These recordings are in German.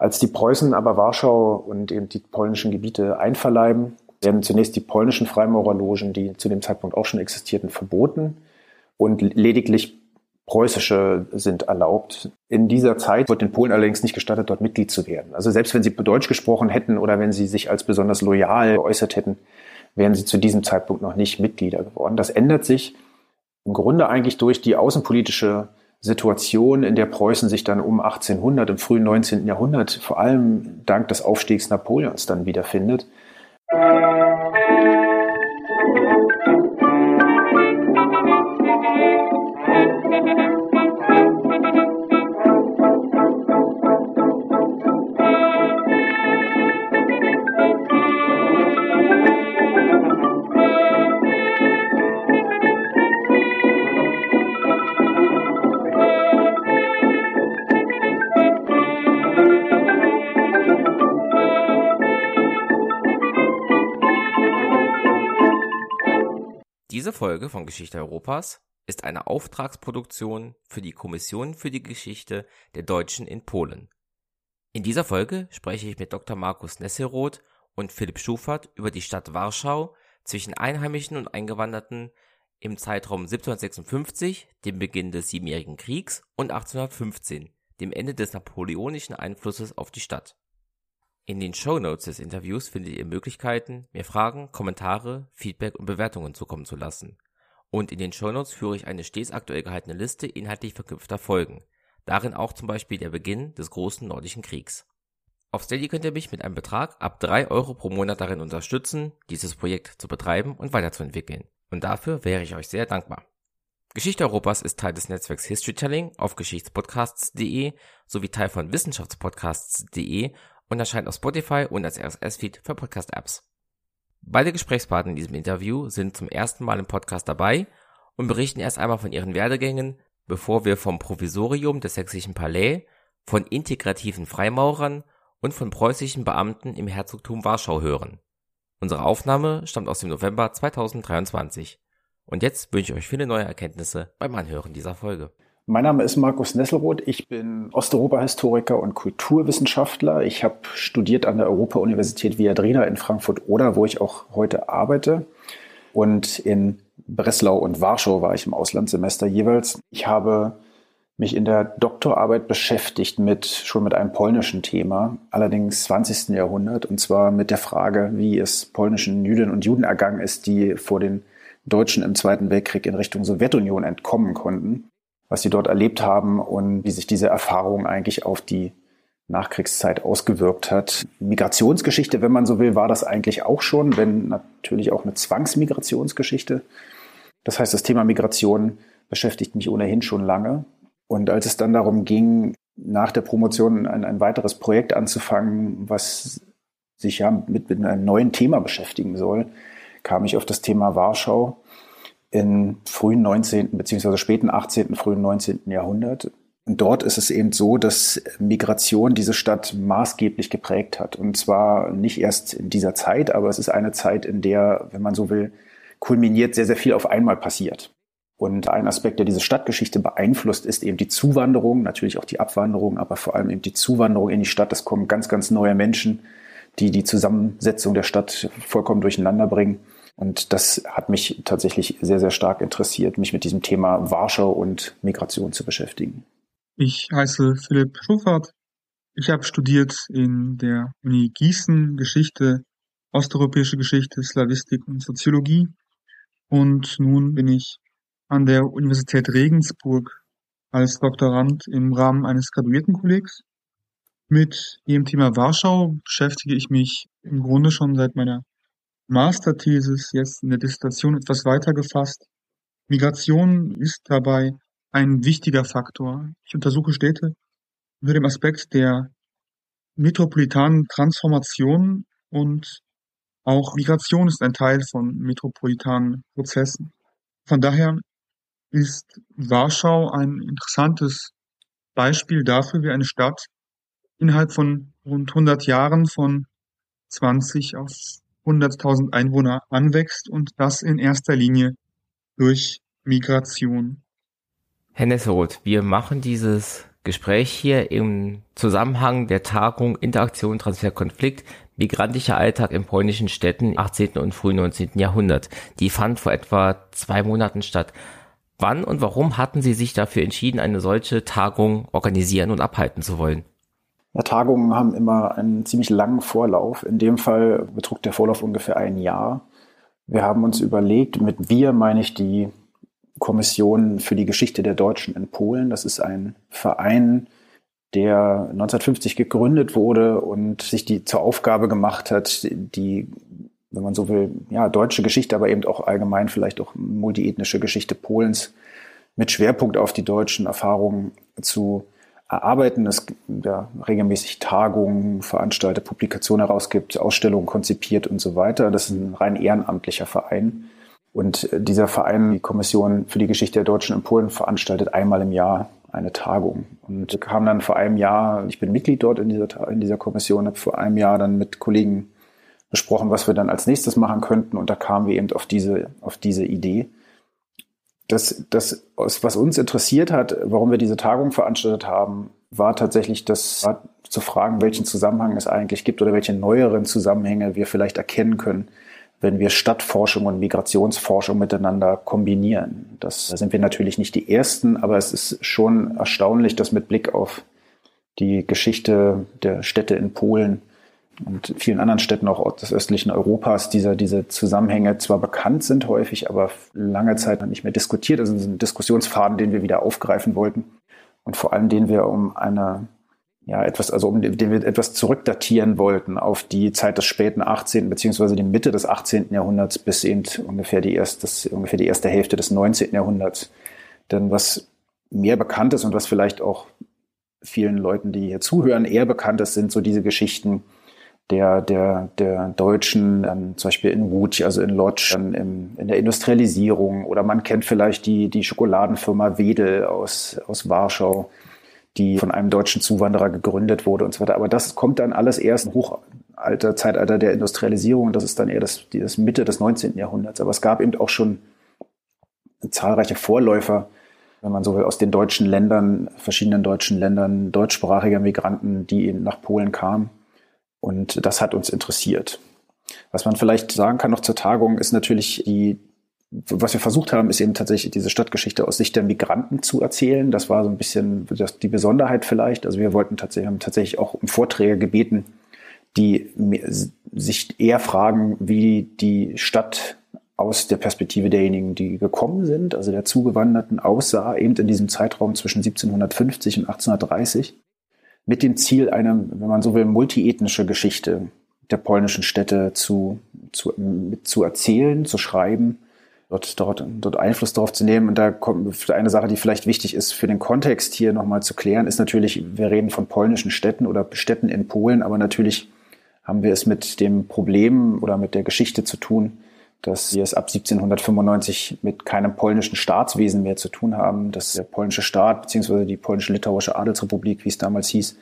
Als die Preußen aber Warschau und eben die polnischen Gebiete einverleiben, werden zunächst die polnischen Freimaurerlogen, die zu dem Zeitpunkt auch schon existierten, verboten und lediglich preußische sind erlaubt. In dieser Zeit wird den Polen allerdings nicht gestattet, dort Mitglied zu werden. Also selbst wenn sie Deutsch gesprochen hätten oder wenn sie sich als besonders loyal geäußert hätten, wären sie zu diesem Zeitpunkt noch nicht Mitglieder geworden. Das ändert sich im Grunde eigentlich durch die außenpolitische Situation, in der Preußen sich dann um 1800 im frühen 19. Jahrhundert vor allem dank des Aufstiegs Napoleons dann wiederfindet. Diese Folge von Geschichte Europas ist eine Auftragsproduktion für die Kommission für die Geschichte der Deutschen in Polen. In dieser Folge spreche ich mit Dr. Markus Nesselroth und Philipp Schufert über die Stadt Warschau zwischen Einheimischen und Eingewanderten im Zeitraum 1756, dem Beginn des Siebenjährigen Kriegs, und 1815, dem Ende des napoleonischen Einflusses auf die Stadt. In den Shownotes des Interviews findet ihr Möglichkeiten, mir Fragen, Kommentare, Feedback und Bewertungen zukommen zu lassen. Und in den Shownotes führe ich eine stets aktuell gehaltene Liste inhaltlich verknüpfter Folgen. Darin auch zum Beispiel der Beginn des großen Nordischen Kriegs. Auf Steady könnt ihr mich mit einem Betrag ab 3 Euro pro Monat darin unterstützen, dieses Projekt zu betreiben und weiterzuentwickeln. Und dafür wäre ich euch sehr dankbar. Geschichte Europas ist Teil des Netzwerks Historytelling auf geschichtspodcasts.de sowie Teil von wissenschaftspodcasts.de und erscheint auf Spotify und als RSS-Feed für Podcast-Apps. Beide Gesprächspartner in diesem Interview sind zum ersten Mal im Podcast dabei und berichten erst einmal von ihren Werdegängen, bevor wir vom Provisorium des Sächsischen Palais, von integrativen Freimaurern und von preußischen Beamten im Herzogtum Warschau hören. Unsere Aufnahme stammt aus dem November 2023. Und jetzt wünsche ich euch viele neue Erkenntnisse beim Anhören dieser Folge. Mein Name ist Markus Nesselroth. Ich bin Osteuropa-Historiker und Kulturwissenschaftler. Ich habe studiert an der Europa-Universität Viadrina in Frankfurt-Oder, wo ich auch heute arbeite. Und in Breslau und Warschau war ich im Auslandssemester jeweils. Ich habe mich in der Doktorarbeit beschäftigt mit, schon mit einem polnischen Thema, allerdings 20. Jahrhundert, und zwar mit der Frage, wie es polnischen Jüdinnen und Juden ergangen ist, die vor den Deutschen im Zweiten Weltkrieg in Richtung Sowjetunion entkommen konnten was sie dort erlebt haben und wie sich diese Erfahrung eigentlich auf die Nachkriegszeit ausgewirkt hat. Migrationsgeschichte, wenn man so will, war das eigentlich auch schon, wenn natürlich auch eine Zwangsmigrationsgeschichte. Das heißt, das Thema Migration beschäftigt mich ohnehin schon lange. Und als es dann darum ging, nach der Promotion ein, ein weiteres Projekt anzufangen, was sich ja mit, mit einem neuen Thema beschäftigen soll, kam ich auf das Thema Warschau im frühen 19. bzw. späten 18., frühen 19. Jahrhundert. Und dort ist es eben so, dass Migration diese Stadt maßgeblich geprägt hat. Und zwar nicht erst in dieser Zeit, aber es ist eine Zeit, in der, wenn man so will, kulminiert sehr, sehr viel auf einmal passiert. Und ein Aspekt, der diese Stadtgeschichte beeinflusst, ist eben die Zuwanderung, natürlich auch die Abwanderung, aber vor allem eben die Zuwanderung in die Stadt. Es kommen ganz, ganz neue Menschen, die die Zusammensetzung der Stadt vollkommen durcheinander bringen. Und das hat mich tatsächlich sehr, sehr stark interessiert, mich mit diesem Thema Warschau und Migration zu beschäftigen. Ich heiße Philipp Schufert. Ich habe studiert in der Uni Gießen Geschichte, osteuropäische Geschichte, Slavistik und Soziologie. Und nun bin ich an der Universität Regensburg als Doktorand im Rahmen eines Graduiertenkollegs. Mit dem Thema Warschau beschäftige ich mich im Grunde schon seit meiner Masterthesis jetzt in der Dissertation etwas weiter gefasst. Migration ist dabei ein wichtiger Faktor. Ich untersuche Städte unter dem Aspekt der metropolitanen Transformation und auch Migration ist ein Teil von metropolitanen Prozessen. Von daher ist Warschau ein interessantes Beispiel dafür, wie eine Stadt innerhalb von rund 100 Jahren von 20 auf 100.000 Einwohner anwächst und das in erster Linie durch Migration. Herr Nesseroth, wir machen dieses Gespräch hier im Zusammenhang der Tagung Interaktion, Transfer, Konflikt, migrantischer Alltag in polnischen Städten im 18. und frühen 19. Jahrhundert. Die fand vor etwa zwei Monaten statt. Wann und warum hatten Sie sich dafür entschieden, eine solche Tagung organisieren und abhalten zu wollen? Ja, Tagungen haben immer einen ziemlich langen Vorlauf. In dem Fall betrug der Vorlauf ungefähr ein Jahr. Wir haben uns überlegt, mit wir meine ich die Kommission für die Geschichte der Deutschen in Polen. Das ist ein Verein, der 1950 gegründet wurde und sich die zur Aufgabe gemacht hat, die, wenn man so will, ja, deutsche Geschichte, aber eben auch allgemein vielleicht auch multiethnische Geschichte Polens mit Schwerpunkt auf die deutschen Erfahrungen zu erarbeiten. Es ja, regelmäßig Tagungen veranstaltet, Publikationen herausgibt, Ausstellungen konzipiert und so weiter. Das ist ein rein ehrenamtlicher Verein. Und äh, dieser Verein, die Kommission für die Geschichte der Deutschen in Polen, veranstaltet einmal im Jahr eine Tagung. Und wir haben dann vor einem Jahr, ich bin Mitglied dort in dieser, in dieser Kommission, habe vor einem Jahr dann mit Kollegen besprochen, was wir dann als nächstes machen könnten. Und da kamen wir eben auf diese, auf diese Idee das, das, was uns interessiert hat, warum wir diese Tagung veranstaltet haben, war tatsächlich das war zu fragen, welchen Zusammenhang es eigentlich gibt oder welche neueren Zusammenhänge wir vielleicht erkennen können, wenn wir Stadtforschung und Migrationsforschung miteinander kombinieren. Das, da sind wir natürlich nicht die Ersten, aber es ist schon erstaunlich, dass mit Blick auf die Geschichte der Städte in Polen und vielen anderen Städten auch des östlichen Europas diese, diese Zusammenhänge zwar bekannt sind häufig, aber lange Zeit nicht mehr diskutiert. Also ein Diskussionsfaden, den wir wieder aufgreifen wollten und vor allem den wir um eine ja, etwas, also um den wir etwas zurückdatieren wollten auf die Zeit des späten 18. beziehungsweise die Mitte des 18. Jahrhunderts bis eben ungefähr die, erst, das, ungefähr die erste Hälfte des 19. Jahrhunderts. Denn was mehr bekannt ist und was vielleicht auch vielen Leuten, die hier zuhören, eher bekannt ist, sind so diese Geschichten der, der, der Deutschen, dann zum Beispiel in Łódź, also in Lodz, dann im, in der Industrialisierung oder man kennt vielleicht die, die Schokoladenfirma Wedel aus, aus Warschau, die von einem deutschen Zuwanderer gegründet wurde und so weiter. Aber das kommt dann alles erst im Hochalter, Zeitalter der Industrialisierung. Das ist dann eher das, das Mitte des 19. Jahrhunderts. Aber es gab eben auch schon zahlreiche Vorläufer, wenn man so will, aus den deutschen Ländern, verschiedenen deutschen Ländern, deutschsprachige Migranten, die nach Polen kamen und das hat uns interessiert. Was man vielleicht sagen kann noch zur Tagung ist natürlich die, was wir versucht haben, ist eben tatsächlich diese Stadtgeschichte aus Sicht der Migranten zu erzählen. Das war so ein bisschen die Besonderheit vielleicht. Also wir wollten tatsächlich, haben tatsächlich auch um Vorträge gebeten, die sich eher fragen, wie die Stadt aus der Perspektive derjenigen, die gekommen sind, also der Zugewanderten, aussah, eben in diesem Zeitraum zwischen 1750 und 1830 mit dem Ziel, eine, wenn man so will, multiethnische Geschichte der polnischen Städte zu, zu, zu erzählen, zu schreiben, dort, dort, dort Einfluss darauf zu nehmen. Und da kommt eine Sache, die vielleicht wichtig ist für den Kontext hier nochmal zu klären, ist natürlich, wir reden von polnischen Städten oder Städten in Polen, aber natürlich haben wir es mit dem Problem oder mit der Geschichte zu tun, dass wir es ab 1795 mit keinem polnischen Staatswesen mehr zu tun haben. dass der polnische Staat bzw. die polnische-litauische Adelsrepublik, wie es damals hieß,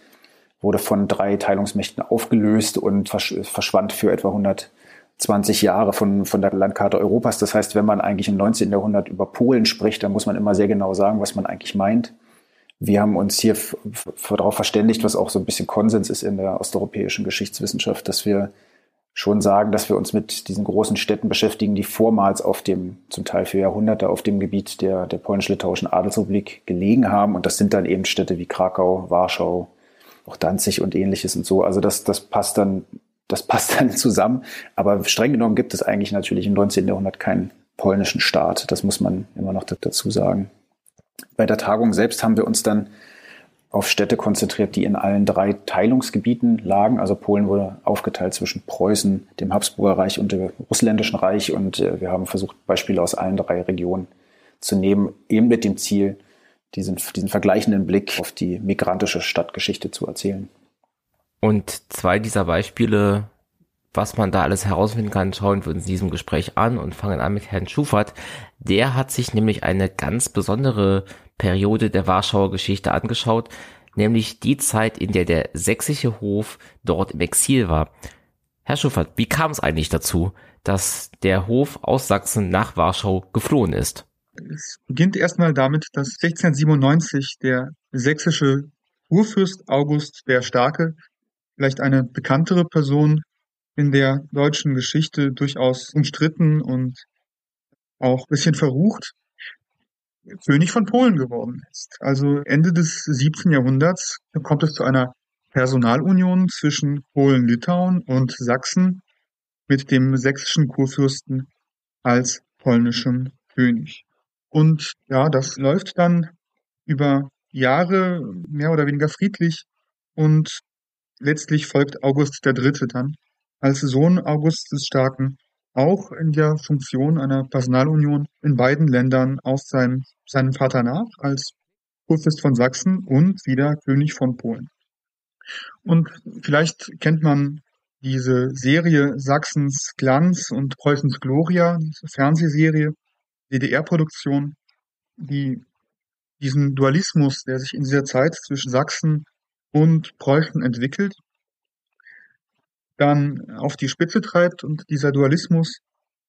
wurde von drei Teilungsmächten aufgelöst und verschwand für etwa 120 Jahre von, von der Landkarte Europas. Das heißt, wenn man eigentlich im 19. Jahrhundert über Polen spricht, dann muss man immer sehr genau sagen, was man eigentlich meint. Wir haben uns hier darauf verständigt, was auch so ein bisschen Konsens ist in der osteuropäischen Geschichtswissenschaft, dass wir schon sagen, dass wir uns mit diesen großen Städten beschäftigen, die vormals auf dem, zum Teil für Jahrhunderte auf dem Gebiet der, der polnisch-litauischen Adelsrepublik gelegen haben. Und das sind dann eben Städte wie Krakau, Warschau, auch Danzig und ähnliches und so. Also das, das passt dann, das passt dann zusammen. Aber streng genommen gibt es eigentlich natürlich im 19. Jahrhundert keinen polnischen Staat. Das muss man immer noch dazu sagen. Bei der Tagung selbst haben wir uns dann auf Städte konzentriert, die in allen drei Teilungsgebieten lagen. Also Polen wurde aufgeteilt zwischen Preußen, dem Habsburger Reich und dem Russländischen Reich. Und äh, wir haben versucht, Beispiele aus allen drei Regionen zu nehmen, eben mit dem Ziel, diesen, diesen vergleichenden Blick auf die migrantische Stadtgeschichte zu erzählen. Und zwei dieser Beispiele, was man da alles herausfinden kann, schauen wir uns in diesem Gespräch an und fangen an mit Herrn Schufert. Der hat sich nämlich eine ganz besondere Periode der Warschauer Geschichte angeschaut, nämlich die Zeit, in der der sächsische Hof dort im Exil war. Herr Schufert, wie kam es eigentlich dazu, dass der Hof aus Sachsen nach Warschau geflohen ist? Es beginnt erstmal damit, dass 1697 der sächsische Kurfürst August der Starke, vielleicht eine bekanntere Person in der deutschen Geschichte, durchaus umstritten und auch ein bisschen verrucht, König von Polen geworden ist. Also Ende des 17. Jahrhunderts kommt es zu einer Personalunion zwischen Polen-Litauen und Sachsen mit dem sächsischen Kurfürsten als polnischem König. Und ja, das läuft dann über Jahre mehr oder weniger friedlich und letztlich folgt August III. dann als Sohn August des Starken auch in der Funktion einer Personalunion in beiden Ländern auf seinem, seinem Vater nach als Kurfürst von Sachsen und wieder König von Polen. Und vielleicht kennt man diese Serie Sachsens Glanz und Preußens Gloria, diese Fernsehserie, DDR-Produktion, die diesen Dualismus, der sich in dieser Zeit zwischen Sachsen und Preußen entwickelt, dann auf die Spitze treibt und dieser Dualismus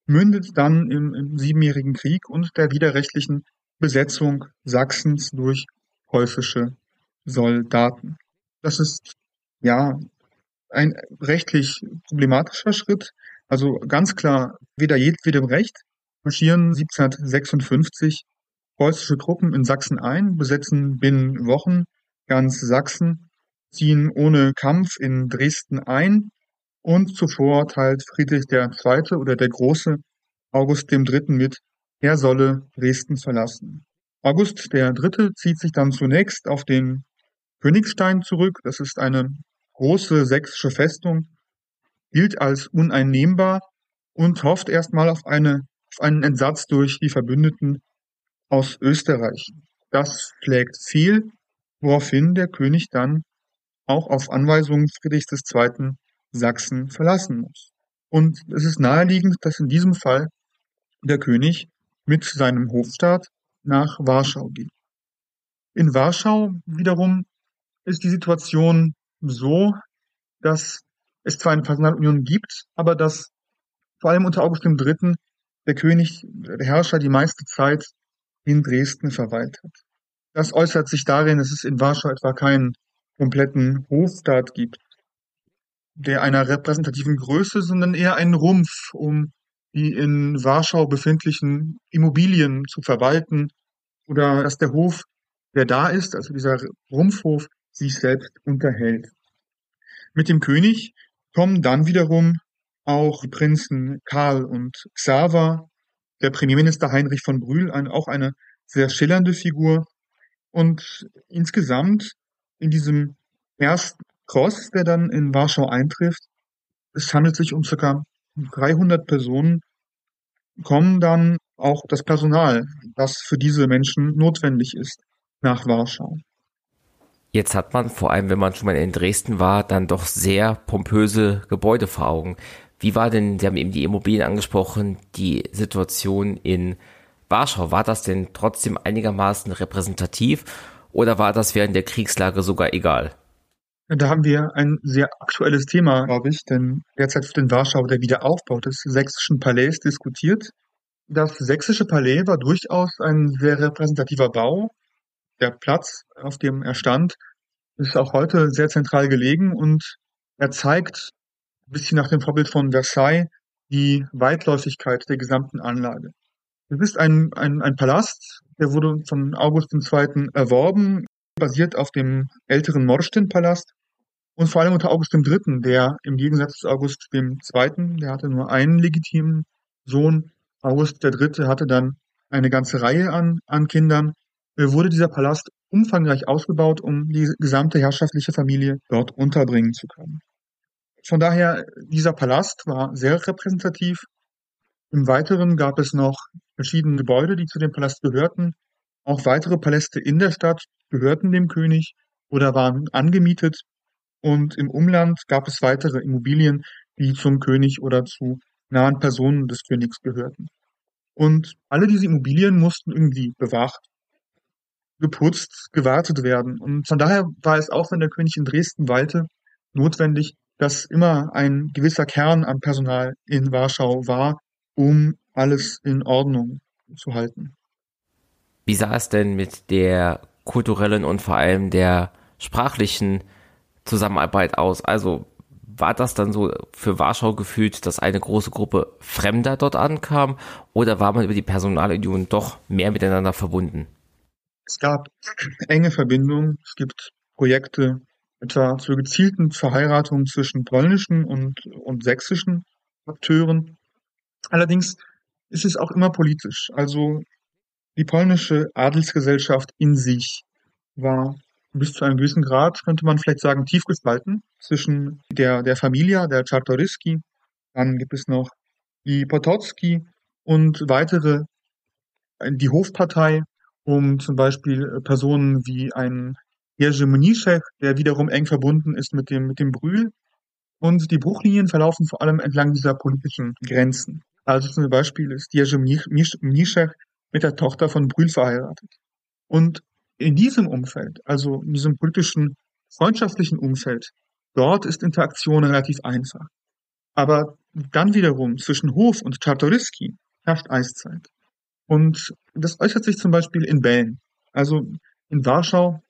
mündet dann im, im Siebenjährigen Krieg und der widerrechtlichen Besetzung Sachsens durch preußische Soldaten. Das ist ja ein rechtlich problematischer Schritt. Also ganz klar, weder jedwedem Recht marschieren 1756 preußische Truppen in Sachsen ein, besetzen binnen Wochen ganz Sachsen, ziehen ohne Kampf in Dresden ein und zuvor teilt Friedrich II. oder der Große August III. mit, er solle Dresden verlassen. August III. zieht sich dann zunächst auf den Königstein zurück. Das ist eine große sächsische Festung, gilt als uneinnehmbar und hofft erstmal auf, eine, auf einen Entsatz durch die Verbündeten aus Österreich. Das schlägt fehl, woraufhin der König dann auch auf Anweisung Friedrichs II. Sachsen verlassen muss. Und es ist naheliegend, dass in diesem Fall der König mit seinem Hofstaat nach Warschau geht. In Warschau wiederum ist die Situation so, dass es zwar eine Personalunion gibt, aber dass vor allem unter August III. der König, der Herrscher die meiste Zeit in Dresden verweilt hat. Das äußert sich darin, dass es in Warschau etwa keinen kompletten Hofstaat gibt, der einer repräsentativen Größe, sondern eher einen Rumpf, um die in Warschau befindlichen Immobilien zu verwalten oder dass der Hof, der da ist, also dieser Rumpfhof, sich selbst unterhält. Mit dem König kommen dann wiederum auch Prinzen Karl und Xaver, der Premierminister Heinrich von Brühl, ein, auch eine sehr schillernde Figur. Und insgesamt in diesem ersten Cross, der dann in Warschau eintrifft. Es handelt sich um circa 300 Personen, kommen dann auch das Personal, das für diese Menschen notwendig ist, nach Warschau. Jetzt hat man, vor allem wenn man schon mal in Dresden war, dann doch sehr pompöse Gebäude vor Augen. Wie war denn, Sie haben eben die Immobilien angesprochen, die Situation in Warschau? War das denn trotzdem einigermaßen repräsentativ oder war das während der Kriegslage sogar egal? Da haben wir ein sehr aktuelles Thema, glaube ich, denn derzeit wird in Warschau der Wiederaufbau des sächsischen Palais diskutiert. Das sächsische Palais war durchaus ein sehr repräsentativer Bau. Der Platz, auf dem er stand, ist auch heute sehr zentral gelegen und er zeigt ein bisschen nach dem Vorbild von Versailles die Weitläufigkeit der gesamten Anlage. Es ist ein, ein, ein Palast, der wurde von August II. erworben, basiert auf dem älteren Morsten-Palast und vor allem unter August III., der im Gegensatz zu August II., der hatte nur einen legitimen Sohn, August III. hatte dann eine ganze Reihe an, an Kindern, äh, wurde dieser Palast umfangreich ausgebaut, um die gesamte herrschaftliche Familie dort unterbringen zu können. Von daher, dieser Palast war sehr repräsentativ. Im Weiteren gab es noch verschiedene Gebäude, die zu dem Palast gehörten. Auch weitere Paläste in der Stadt gehörten dem König oder waren angemietet und im Umland gab es weitere Immobilien, die zum König oder zu nahen Personen des Königs gehörten. Und alle diese Immobilien mussten irgendwie bewacht, geputzt, gewartet werden. Und von daher war es auch, wenn der König in Dresden weilte, notwendig, dass immer ein gewisser Kern an Personal in Warschau war, um alles in Ordnung zu halten. Wie sah es denn mit der kulturellen und vor allem der sprachlichen Zusammenarbeit aus? Also war das dann so für Warschau gefühlt, dass eine große Gruppe Fremder dort ankam oder war man über die Personalunion doch mehr miteinander verbunden? Es gab enge Verbindungen. Es gibt Projekte etwa zur gezielten Verheiratung zwischen polnischen und, und sächsischen Akteuren. Allerdings ist es auch immer politisch. Also die polnische Adelsgesellschaft in sich war bis zu einem gewissen Grad, könnte man vielleicht sagen, tief gespalten zwischen der, der Familie, der Czartoryski, dann gibt es noch die Potocki und weitere, die Hofpartei, um zum Beispiel Personen wie ein Jerzy Mniszek, der wiederum eng verbunden ist mit dem, mit dem Brühl. Und die Bruchlinien verlaufen vor allem entlang dieser politischen Grenzen. Also zum Beispiel ist Jerzy Mniszek mit der Tochter von Brühl verheiratet. Und in diesem Umfeld, also in diesem politischen, freundschaftlichen Umfeld, dort ist Interaktion relativ einfach. Aber dann wiederum zwischen Hof und Czartoryski herrscht Eiszeit. Und das äußert sich zum Beispiel in Bällen. Also in Warschau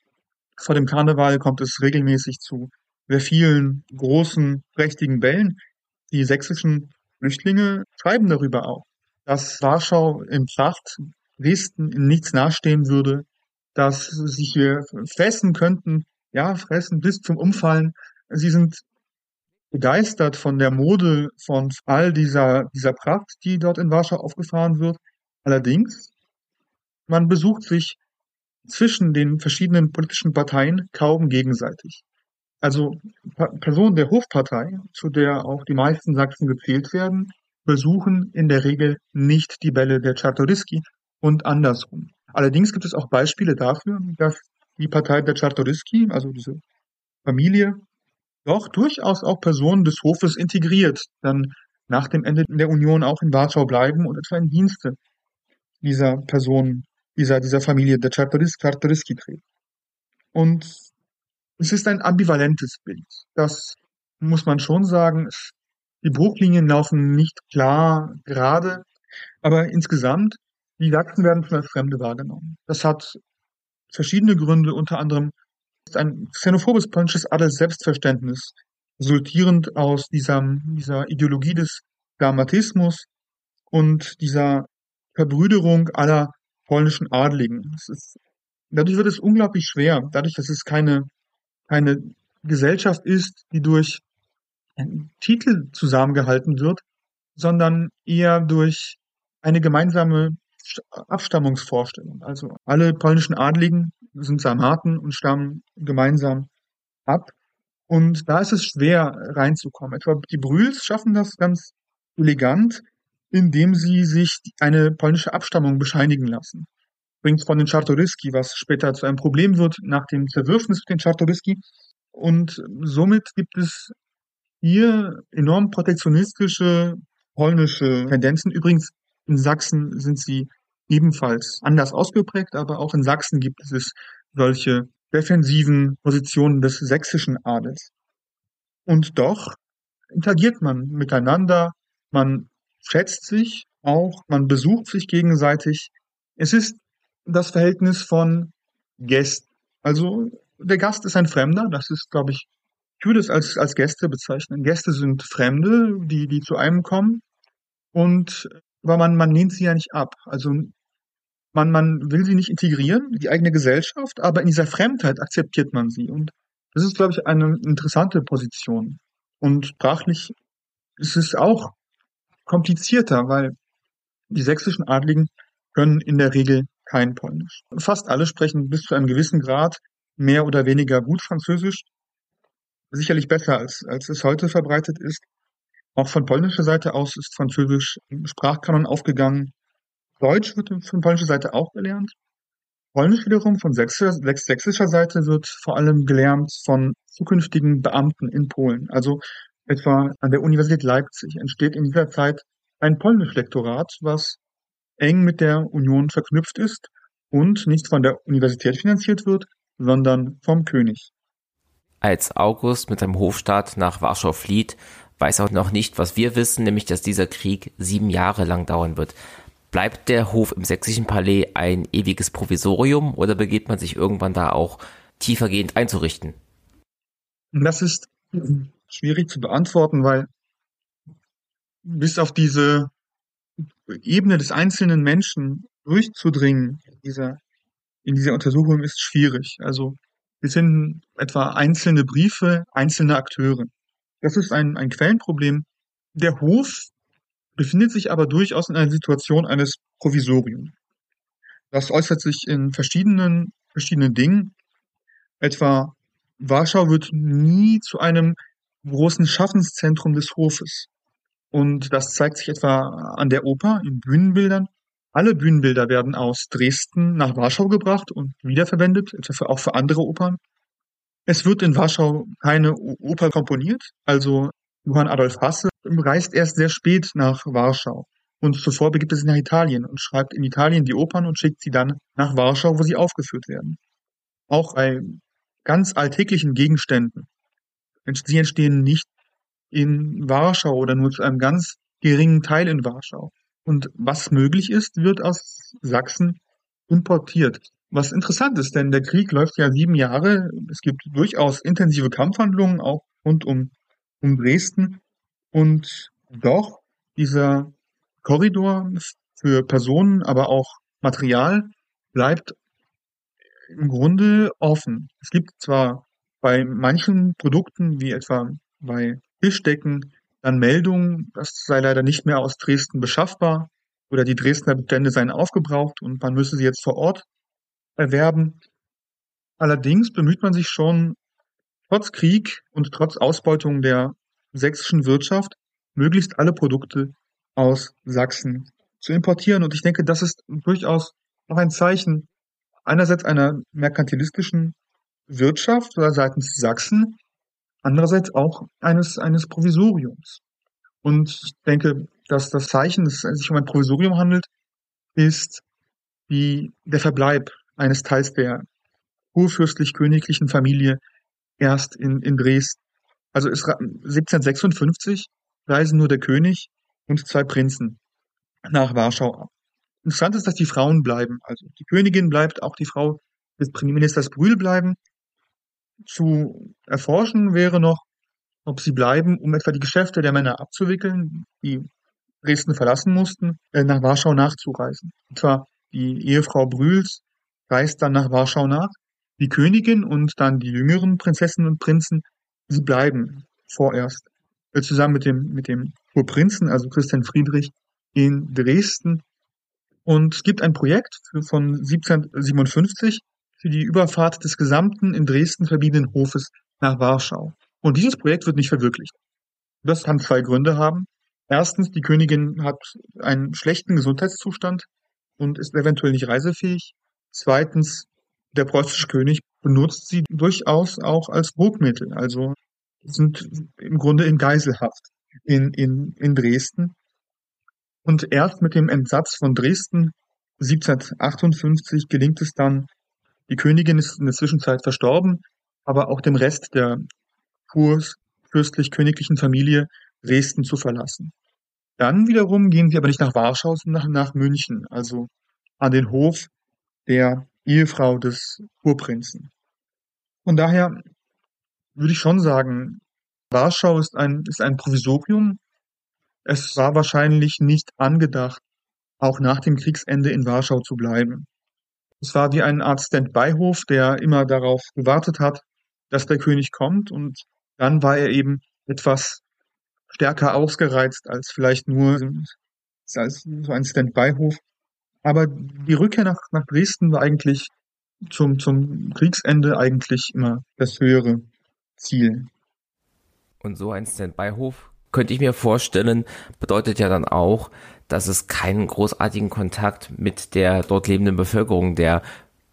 vor dem Karneval kommt es regelmäßig zu sehr vielen großen, prächtigen Bällen. Die sächsischen Flüchtlinge schreiben darüber auch, dass Warschau im Pracht Dresden in nichts nachstehen würde, dass sie hier fressen könnten, ja, fressen bis zum Umfallen. Sie sind begeistert von der Mode von all dieser, dieser Pracht, die dort in Warschau aufgefahren wird. Allerdings, man besucht sich zwischen den verschiedenen politischen Parteien kaum gegenseitig. Also Personen der Hofpartei, zu der auch die meisten Sachsen gezählt werden, besuchen in der Regel nicht die Bälle der Czartoryski und andersrum. Allerdings gibt es auch Beispiele dafür, dass die Partei der Czartoryski, also diese Familie, doch durchaus auch Personen des Hofes integriert, dann nach dem Ende der Union auch in Warschau bleiben und etwa in Dienste dieser Personen, dieser, dieser Familie der Czartoryski treten. Und es ist ein ambivalentes Bild. Das muss man schon sagen. Die Bruchlinien laufen nicht klar gerade, aber insgesamt die Sachsen werden schon als Fremde wahrgenommen. Das hat verschiedene Gründe, unter anderem ist ein xenophobes polnisches Adels-Selbstverständnis, resultierend aus dieser, dieser Ideologie des Dramatismus und dieser Verbrüderung aller polnischen Adligen. Ist, dadurch wird es unglaublich schwer, dadurch, dass es keine, keine Gesellschaft ist, die durch Titel zusammengehalten wird, sondern eher durch eine gemeinsame Abstammungsvorstellung. Also alle polnischen Adligen sind Sarmaten und stammen gemeinsam ab. Und da ist es schwer reinzukommen. Etwa die Brühls schaffen das ganz elegant, indem sie sich eine polnische Abstammung bescheinigen lassen. Bringt von den Czartoryski, was später zu einem Problem wird nach dem Zerwürfnis mit den Czartoryski. Und somit gibt es hier enorm protektionistische polnische Tendenzen. Übrigens, in Sachsen sind sie ebenfalls anders ausgeprägt, aber auch in Sachsen gibt es solche defensiven Positionen des sächsischen Adels. Und doch interagiert man miteinander, man schätzt sich auch, man besucht sich gegenseitig. Es ist das Verhältnis von Gästen. Also der Gast ist ein Fremder, das ist, glaube ich, ich würde es als, als Gäste bezeichnen. Gäste sind Fremde, die, die zu einem kommen. Und aber man, man lehnt sie ja nicht ab. Also man, man will sie nicht integrieren, die eigene Gesellschaft, aber in dieser Fremdheit akzeptiert man sie. Und das ist, glaube ich, eine interessante Position. Und sprachlich ist es auch komplizierter, weil die sächsischen Adligen können in der Regel kein Polnisch. Fast alle sprechen bis zu einem gewissen Grad mehr oder weniger gut Französisch. Sicherlich besser, als, als es heute verbreitet ist. Auch von polnischer Seite aus ist Französisch im Sprachkanon aufgegangen. Deutsch wird von polnischer Seite auch gelernt. Polnisch wiederum von sächsischer, Seite wird vor allem gelernt von zukünftigen Beamten in Polen. Also etwa an der Universität Leipzig entsteht in dieser Zeit ein Polnisch-Lektorat, was eng mit der Union verknüpft ist und nicht von der Universität finanziert wird, sondern vom König. Als August mit seinem Hofstaat nach Warschau flieht, weiß auch noch nicht, was wir wissen, nämlich dass dieser Krieg sieben Jahre lang dauern wird. Bleibt der Hof im sächsischen Palais ein ewiges Provisorium oder begeht man sich irgendwann da auch tiefergehend einzurichten? Das ist schwierig zu beantworten, weil bis auf diese Ebene des einzelnen Menschen durchzudringen in dieser, in dieser Untersuchung ist schwierig. Also wir finden etwa einzelne Briefe, einzelne Akteure. Das ist ein, ein Quellenproblem. Der Hof befindet sich aber durchaus in einer Situation eines Provisoriums. Das äußert sich in verschiedenen, verschiedenen Dingen. Etwa Warschau wird nie zu einem großen Schaffenszentrum des Hofes. Und das zeigt sich etwa an der Oper, in Bühnenbildern. Alle Bühnenbilder werden aus Dresden nach Warschau gebracht und wiederverwendet, etwa auch für andere Opern. Es wird in Warschau keine Oper komponiert, also Johann Adolf Hasse reist erst sehr spät nach Warschau. Und zuvor begibt er sich nach Italien und schreibt in Italien die Opern und schickt sie dann nach Warschau, wo sie aufgeführt werden. Auch bei ganz alltäglichen Gegenständen. Sie entstehen nicht in Warschau oder nur zu einem ganz geringen Teil in Warschau. Und was möglich ist, wird aus Sachsen importiert. Was interessant ist, denn der Krieg läuft ja sieben Jahre. Es gibt durchaus intensive Kampfhandlungen auch rund um, um Dresden. Und doch dieser Korridor für Personen, aber auch Material bleibt im Grunde offen. Es gibt zwar bei manchen Produkten, wie etwa bei Tischdecken, dann Meldungen, das sei leider nicht mehr aus Dresden beschaffbar oder die Dresdner Bestände seien aufgebraucht und man müsse sie jetzt vor Ort erwerben. Allerdings bemüht man sich schon, trotz Krieg und trotz Ausbeutung der sächsischen Wirtschaft, möglichst alle Produkte aus Sachsen zu importieren. Und ich denke, das ist durchaus noch ein Zeichen einerseits einer merkantilistischen Wirtschaft seitens Sachsen, andererseits auch eines, eines Provisoriums. Und ich denke, dass das Zeichen, dass es sich um ein Provisorium handelt, ist die, der Verbleib eines Teils der kurfürstlich-königlichen Familie erst in, in Dresden. Also ist 1756 reisen nur der König und zwei Prinzen nach Warschau ab. Interessant ist, dass die Frauen bleiben. Also die Königin bleibt, auch die Frau des Premierministers Brühl bleiben. Zu erforschen wäre noch, ob sie bleiben, um etwa die Geschäfte der Männer abzuwickeln, die Dresden verlassen mussten, äh, nach Warschau nachzureisen. Und zwar die Ehefrau Brühls reist dann nach Warschau nach. Die Königin und dann die jüngeren Prinzessinnen und Prinzen, sie bleiben vorerst äh, zusammen mit dem, mit dem Kurprinzen, also Christian Friedrich, in Dresden. Und es gibt ein Projekt von 1757 für die Überfahrt des gesamten in Dresden verbliebenen Hofes nach Warschau. Und dieses Projekt wird nicht verwirklicht. Das kann zwei Gründe haben. Erstens, die Königin hat einen schlechten Gesundheitszustand und ist eventuell nicht reisefähig. Zweitens, der preußische König benutzt sie durchaus auch als Druckmittel, also sind im Grunde in Geiselhaft in, in, in Dresden. Und erst mit dem Entsatz von Dresden 1758 gelingt es dann, die Königin ist in der Zwischenzeit verstorben, aber auch dem Rest der fürstlich-königlichen Familie Dresden zu verlassen. Dann wiederum gehen sie aber nicht nach Warschau, sondern nach, nach München, also an den Hof der Ehefrau des Kurprinzen. Von daher würde ich schon sagen, Warschau ist ein, ist ein Provisorium. Es war wahrscheinlich nicht angedacht, auch nach dem Kriegsende in Warschau zu bleiben. Es war wie eine Art Stand-by-Hof, der immer darauf gewartet hat, dass der König kommt und dann war er eben etwas stärker ausgereizt als vielleicht nur als so ein Stand-by-Hof. Aber die Rückkehr nach, nach Dresden war eigentlich zum, zum Kriegsende eigentlich immer das höhere Ziel. Und so ein Standby-Hof, könnte ich mir vorstellen, bedeutet ja dann auch, dass es keinen großartigen Kontakt mit der dort lebenden Bevölkerung, der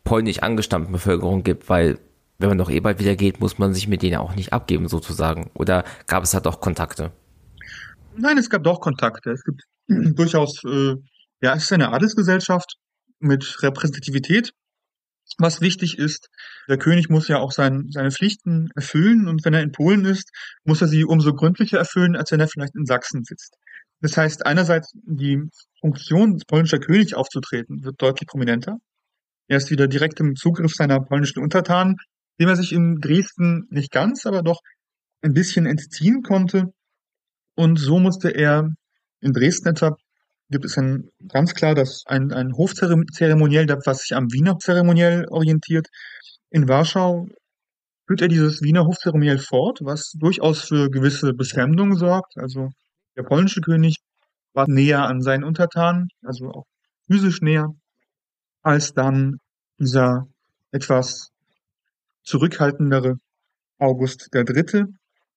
polnisch angestammten Bevölkerung gibt, weil wenn man doch eh bald wieder geht, muss man sich mit denen auch nicht abgeben sozusagen. Oder gab es da doch Kontakte? Nein, es gab doch Kontakte. Es gibt durchaus, äh, ja, es ist eine Adelsgesellschaft mit Repräsentativität was wichtig ist, der König muss ja auch sein, seine Pflichten erfüllen und wenn er in Polen ist, muss er sie umso gründlicher erfüllen, als wenn er vielleicht in Sachsen sitzt. Das heißt, einerseits die Funktion des polnischer König aufzutreten wird deutlich prominenter. Er ist wieder direkt im Zugriff seiner polnischen Untertanen dem er sich in Dresden nicht ganz, aber doch ein bisschen entziehen konnte. Und so musste er in Dresden etwa gibt es ein, ganz klar dass ein, ein Hofzeremoniell, was sich am Wiener Zeremoniell orientiert. In Warschau führt er dieses Wiener Hofzeremoniell fort, was durchaus für gewisse Befremdung sorgt. Also der polnische König war näher an seinen Untertanen, also auch physisch näher, als dann dieser etwas zurückhaltendere August III.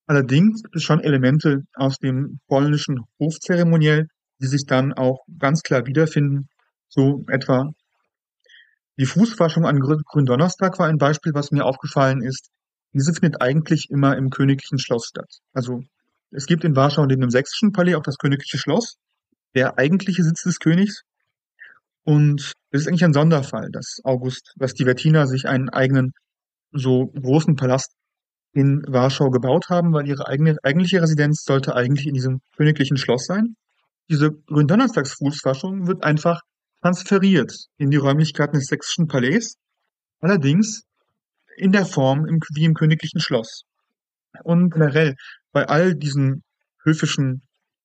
Allerdings gibt es schon Elemente aus dem polnischen Hofzeremoniell, die sich dann auch ganz klar wiederfinden. So etwa die Fußwaschung an Gründonnerstag war ein Beispiel, was mir aufgefallen ist. Diese findet eigentlich immer im königlichen Schloss statt. Also es gibt in Warschau neben dem sächsischen Palais auch das königliche Schloss, der eigentliche Sitz des Königs. Und es ist eigentlich ein Sonderfall, dass August, dass die Wettiner sich einen eigenen so großen Palast in Warschau gebaut haben, weil ihre eigene eigentliche Residenz sollte eigentlich in diesem königlichen Schloss sein. Diese Gründonnerstagsfußwaschung wird einfach transferiert in die Räumlichkeiten des sächsischen Palais, allerdings in der Form im, wie im königlichen Schloss. Und generell bei all diesen höfischen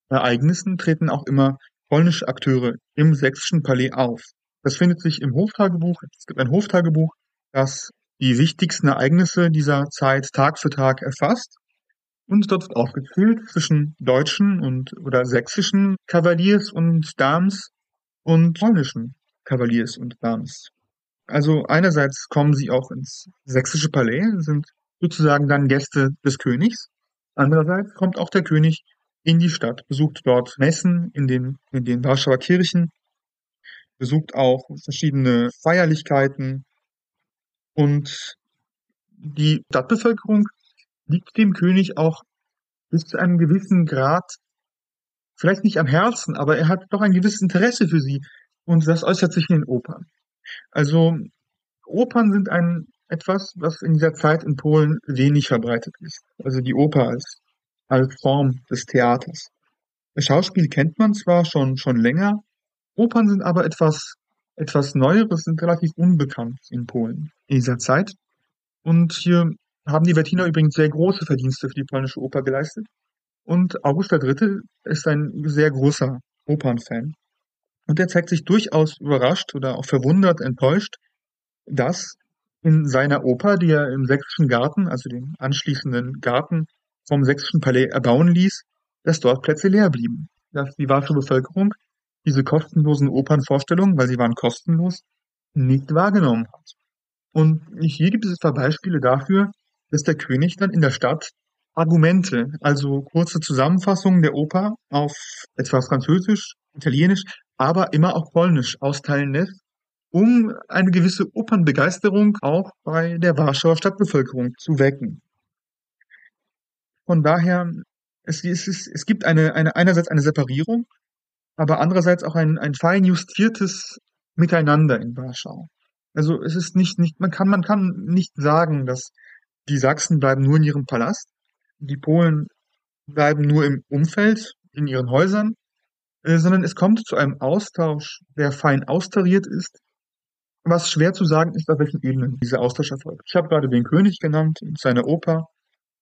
Ereignissen treten auch immer polnische Akteure im sächsischen Palais auf. Das findet sich im Hoftagebuch. Es gibt ein Hoftagebuch, das die wichtigsten Ereignisse dieser Zeit Tag für Tag erfasst. Und dort wird aufgezählt zwischen deutschen und oder sächsischen Kavaliers und Dams und polnischen Kavaliers und Dams. Also einerseits kommen sie auch ins sächsische Palais, sind sozusagen dann Gäste des Königs. Andererseits kommt auch der König in die Stadt, besucht dort Messen in den, in den Warschauer Kirchen, besucht auch verschiedene Feierlichkeiten und die Stadtbevölkerung liegt dem König auch bis zu einem gewissen Grad, vielleicht nicht am Herzen, aber er hat doch ein gewisses Interesse für sie. Und das äußert sich in den Opern. Also Opern sind ein etwas, was in dieser Zeit in Polen wenig verbreitet ist. Also die Oper als, als Form des Theaters. Das Schauspiel kennt man zwar schon, schon länger, Opern sind aber etwas, etwas Neueres, sind relativ unbekannt in Polen in dieser Zeit. Und hier haben die Wettiner übrigens sehr große Verdienste für die polnische Oper geleistet. Und August III. ist ein sehr großer Opernfan. Und er zeigt sich durchaus überrascht oder auch verwundert, enttäuscht, dass in seiner Oper, die er im Sächsischen Garten, also dem anschließenden Garten vom Sächsischen Palais erbauen ließ, dass dort Plätze leer blieben. Dass die Warschauer Bevölkerung diese kostenlosen Opernvorstellungen, weil sie waren kostenlos, nicht wahrgenommen hat. Und hier gibt es etwa Beispiele dafür, dass der König dann in der Stadt Argumente, also kurze Zusammenfassungen der Oper auf etwa Französisch, Italienisch, aber immer auch Polnisch austeilen lässt, um eine gewisse Opernbegeisterung auch bei der Warschauer Stadtbevölkerung zu wecken. Von daher, es, es, es, es gibt eine, eine, einerseits eine Separierung, aber andererseits auch ein, ein fein justiertes Miteinander in Warschau. Also es ist nicht, nicht, man kann, man kann nicht sagen, dass die Sachsen bleiben nur in ihrem Palast, die Polen bleiben nur im Umfeld, in ihren Häusern, äh, sondern es kommt zu einem Austausch, der fein austariert ist, was schwer zu sagen ist, auf welchen Ebenen dieser Austausch erfolgt. Ich habe gerade den König genannt in seiner Oper,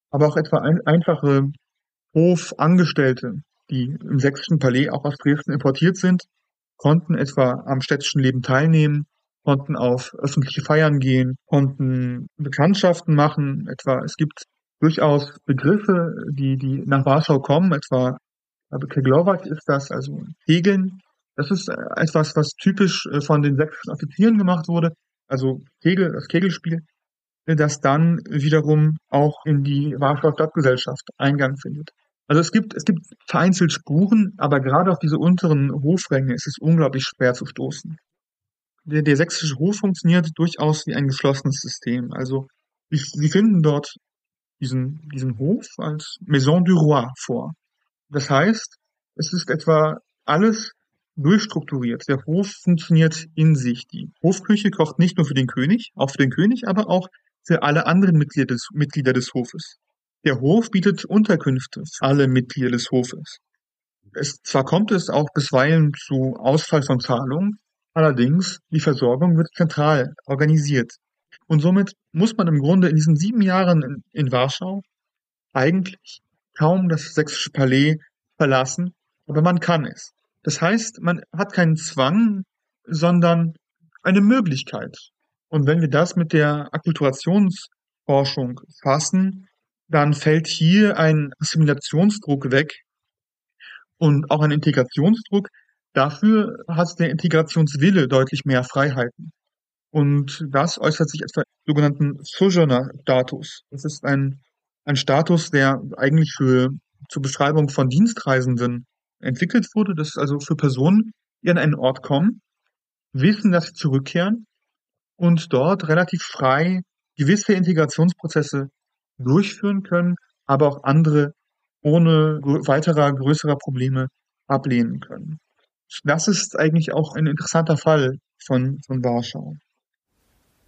aber auch etwa ein, einfache Hofangestellte, die im sächsischen Palais auch aus Dresden importiert sind, konnten etwa am städtischen Leben teilnehmen, konnten auf öffentliche Feiern gehen, konnten Bekanntschaften machen. Etwa es gibt durchaus Begriffe, die, die nach Warschau kommen, etwa Keglowak ist das, also Kegeln. Das ist etwas, was typisch äh, von den sächsischen Offizieren gemacht wurde, also Kegel, das Kegelspiel, das dann wiederum auch in die Warschauer Stadtgesellschaft Eingang findet. Also es gibt, es gibt vereinzelt Spuren, aber gerade auf diese unteren Hofränge ist es unglaublich schwer zu stoßen der, der sächsische Hof funktioniert durchaus wie ein geschlossenes System. Also Sie finden dort diesen, diesen Hof als Maison du Roi vor. Das heißt, es ist etwa alles durchstrukturiert. Der Hof funktioniert in sich. Die Hofküche kocht nicht nur für den König, auch für den König, aber auch für alle anderen Mitglieder des, Mitglieder des Hofes. Der Hof bietet Unterkünfte für alle Mitglieder des Hofes. Es, zwar kommt es auch bisweilen zu Ausfall von Zahlungen, Allerdings, die Versorgung wird zentral organisiert. Und somit muss man im Grunde in diesen sieben Jahren in, in Warschau eigentlich kaum das sächsische Palais verlassen, aber man kann es. Das heißt, man hat keinen Zwang, sondern eine Möglichkeit. Und wenn wir das mit der Akkulturationsforschung fassen, dann fällt hier ein Assimilationsdruck weg und auch ein Integrationsdruck. Dafür hat der Integrationswille deutlich mehr Freiheiten. Und das äußert sich etwa im sogenannten Sojourner-Status. Das ist ein, ein Status, der eigentlich für, zur Beschreibung von Dienstreisenden entwickelt wurde. Das ist also für Personen, die an einen Ort kommen, wissen, dass sie zurückkehren und dort relativ frei gewisse Integrationsprozesse durchführen können, aber auch andere ohne weiterer größerer Probleme ablehnen können. Das ist eigentlich auch ein interessanter Fall von, von Warschau.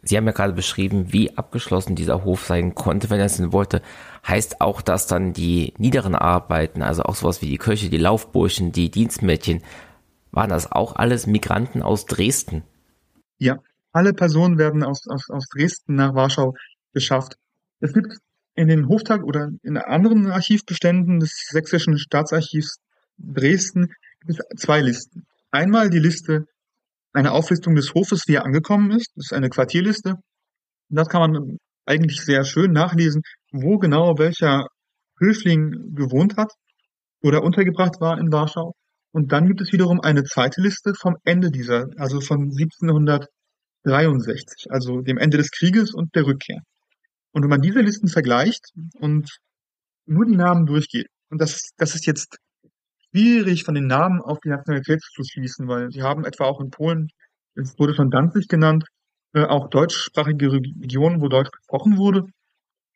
Sie haben ja gerade beschrieben, wie abgeschlossen dieser Hof sein konnte, wenn er es denn wollte. Heißt auch, dass dann die niederen Arbeiten, also auch sowas wie die Köche, die Laufburschen, die Dienstmädchen, waren das auch alles Migranten aus Dresden? Ja, alle Personen werden aus, aus, aus Dresden nach Warschau geschafft. Es gibt in den Hoftag oder in anderen Archivbeständen des Sächsischen Staatsarchivs Dresden zwei Listen. Einmal die Liste, eine Auflistung des Hofes, wie er angekommen ist. Das ist eine Quartierliste. Und das kann man eigentlich sehr schön nachlesen, wo genau welcher Höfling gewohnt hat oder untergebracht war in Warschau. Und dann gibt es wiederum eine zweite Liste vom Ende dieser, also von 1763, also dem Ende des Krieges und der Rückkehr. Und wenn man diese Listen vergleicht und nur die Namen durchgeht, und das, das ist jetzt schwierig von den Namen auf die Nationalität zu schließen, weil sie haben etwa auch in Polen, es wurde schon Danzig genannt, äh, auch deutschsprachige Regionen, wo Deutsch gesprochen wurde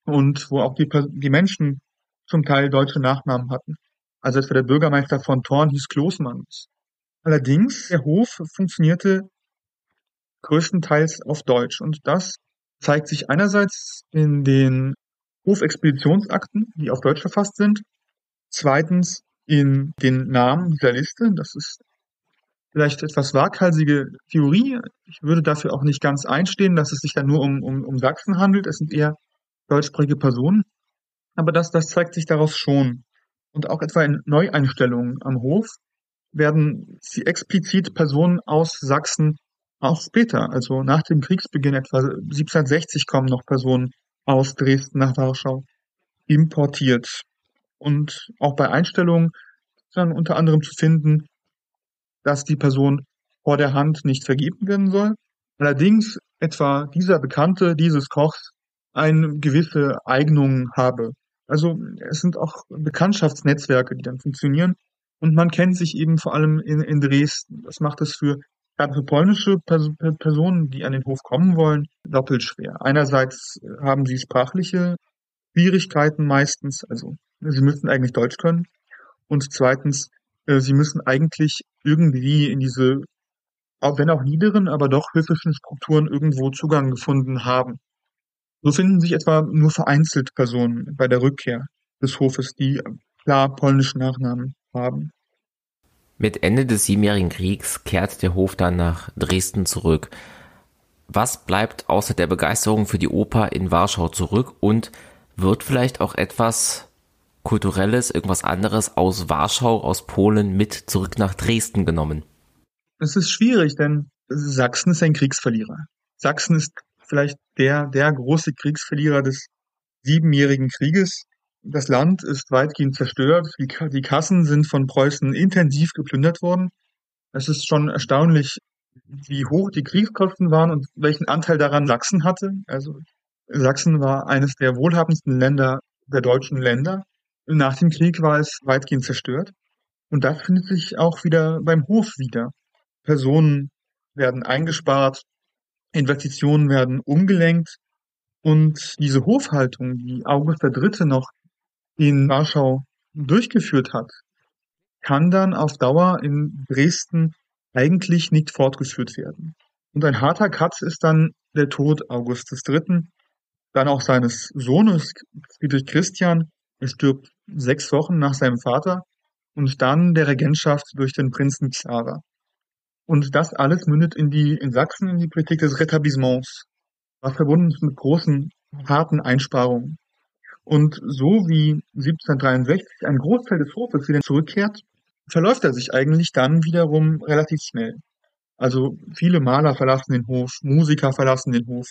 und wo auch die, die Menschen zum Teil deutsche Nachnamen hatten. Also etwa der Bürgermeister von Thorn hieß Kloßmanns. Allerdings, der Hof funktionierte größtenteils auf Deutsch und das zeigt sich einerseits in den Hofexpeditionsakten, die auf Deutsch verfasst sind, zweitens in den Namen dieser Liste. Das ist vielleicht etwas waghalsige Theorie. Ich würde dafür auch nicht ganz einstehen, dass es sich da nur um, um, um Sachsen handelt. Es sind eher deutschsprachige Personen. Aber das, das zeigt sich daraus schon. Und auch etwa in Neueinstellungen am Hof werden sie explizit Personen aus Sachsen auch später, also nach dem Kriegsbeginn etwa 1760 kommen noch Personen aus Dresden nach Warschau importiert. Und auch bei Einstellungen dann unter anderem zu finden, dass die Person vor der Hand nicht vergeben werden soll. Allerdings etwa dieser Bekannte dieses Kochs eine gewisse Eignung habe. Also es sind auch Bekanntschaftsnetzwerke, die dann funktionieren. Und man kennt sich eben vor allem in, in Dresden. Das macht es für gerade für polnische Personen, die an den Hof kommen wollen, doppelt schwer. Einerseits haben sie sprachliche Schwierigkeiten meistens, also sie müssen eigentlich Deutsch können. Und zweitens, äh, sie müssen eigentlich irgendwie in diese, wenn auch niederen, aber doch höfischen Strukturen irgendwo Zugang gefunden haben. So finden sich etwa nur vereinzelt Personen bei der Rückkehr des Hofes, die klar polnischen Nachnamen haben. Mit Ende des Siebenjährigen Kriegs kehrt der Hof dann nach Dresden zurück. Was bleibt außer der Begeisterung für die Oper in Warschau zurück und wird vielleicht auch etwas Kulturelles, irgendwas anderes aus Warschau, aus Polen mit zurück nach Dresden genommen? Es ist schwierig, denn Sachsen ist ein Kriegsverlierer. Sachsen ist vielleicht der, der große Kriegsverlierer des Siebenjährigen Krieges. Das Land ist weitgehend zerstört. Die, die Kassen sind von Preußen intensiv geplündert worden. Es ist schon erstaunlich, wie hoch die Kriegskosten waren und welchen Anteil daran Sachsen hatte. Also Sachsen war eines der wohlhabendsten Länder der deutschen Länder. Nach dem Krieg war es weitgehend zerstört. Und das findet sich auch wieder beim Hof wieder. Personen werden eingespart, Investitionen werden umgelenkt und diese Hofhaltung, die August III. noch in Warschau durchgeführt hat, kann dann auf Dauer in Dresden eigentlich nicht fortgeführt werden. Und ein harter Cut ist dann der Tod August III., dann auch seines Sohnes Friedrich Christian. Er stirbt sechs Wochen nach seinem Vater und dann der Regentschaft durch den Prinzen Xara. Und das alles mündet in die, in Sachsen in die Politik des Retablissements. was verbunden ist mit großen, harten Einsparungen. Und so wie 1763 ein Großteil des Hofes wieder zurückkehrt, verläuft er sich eigentlich dann wiederum relativ schnell. Also viele Maler verlassen den Hof, Musiker verlassen den Hof,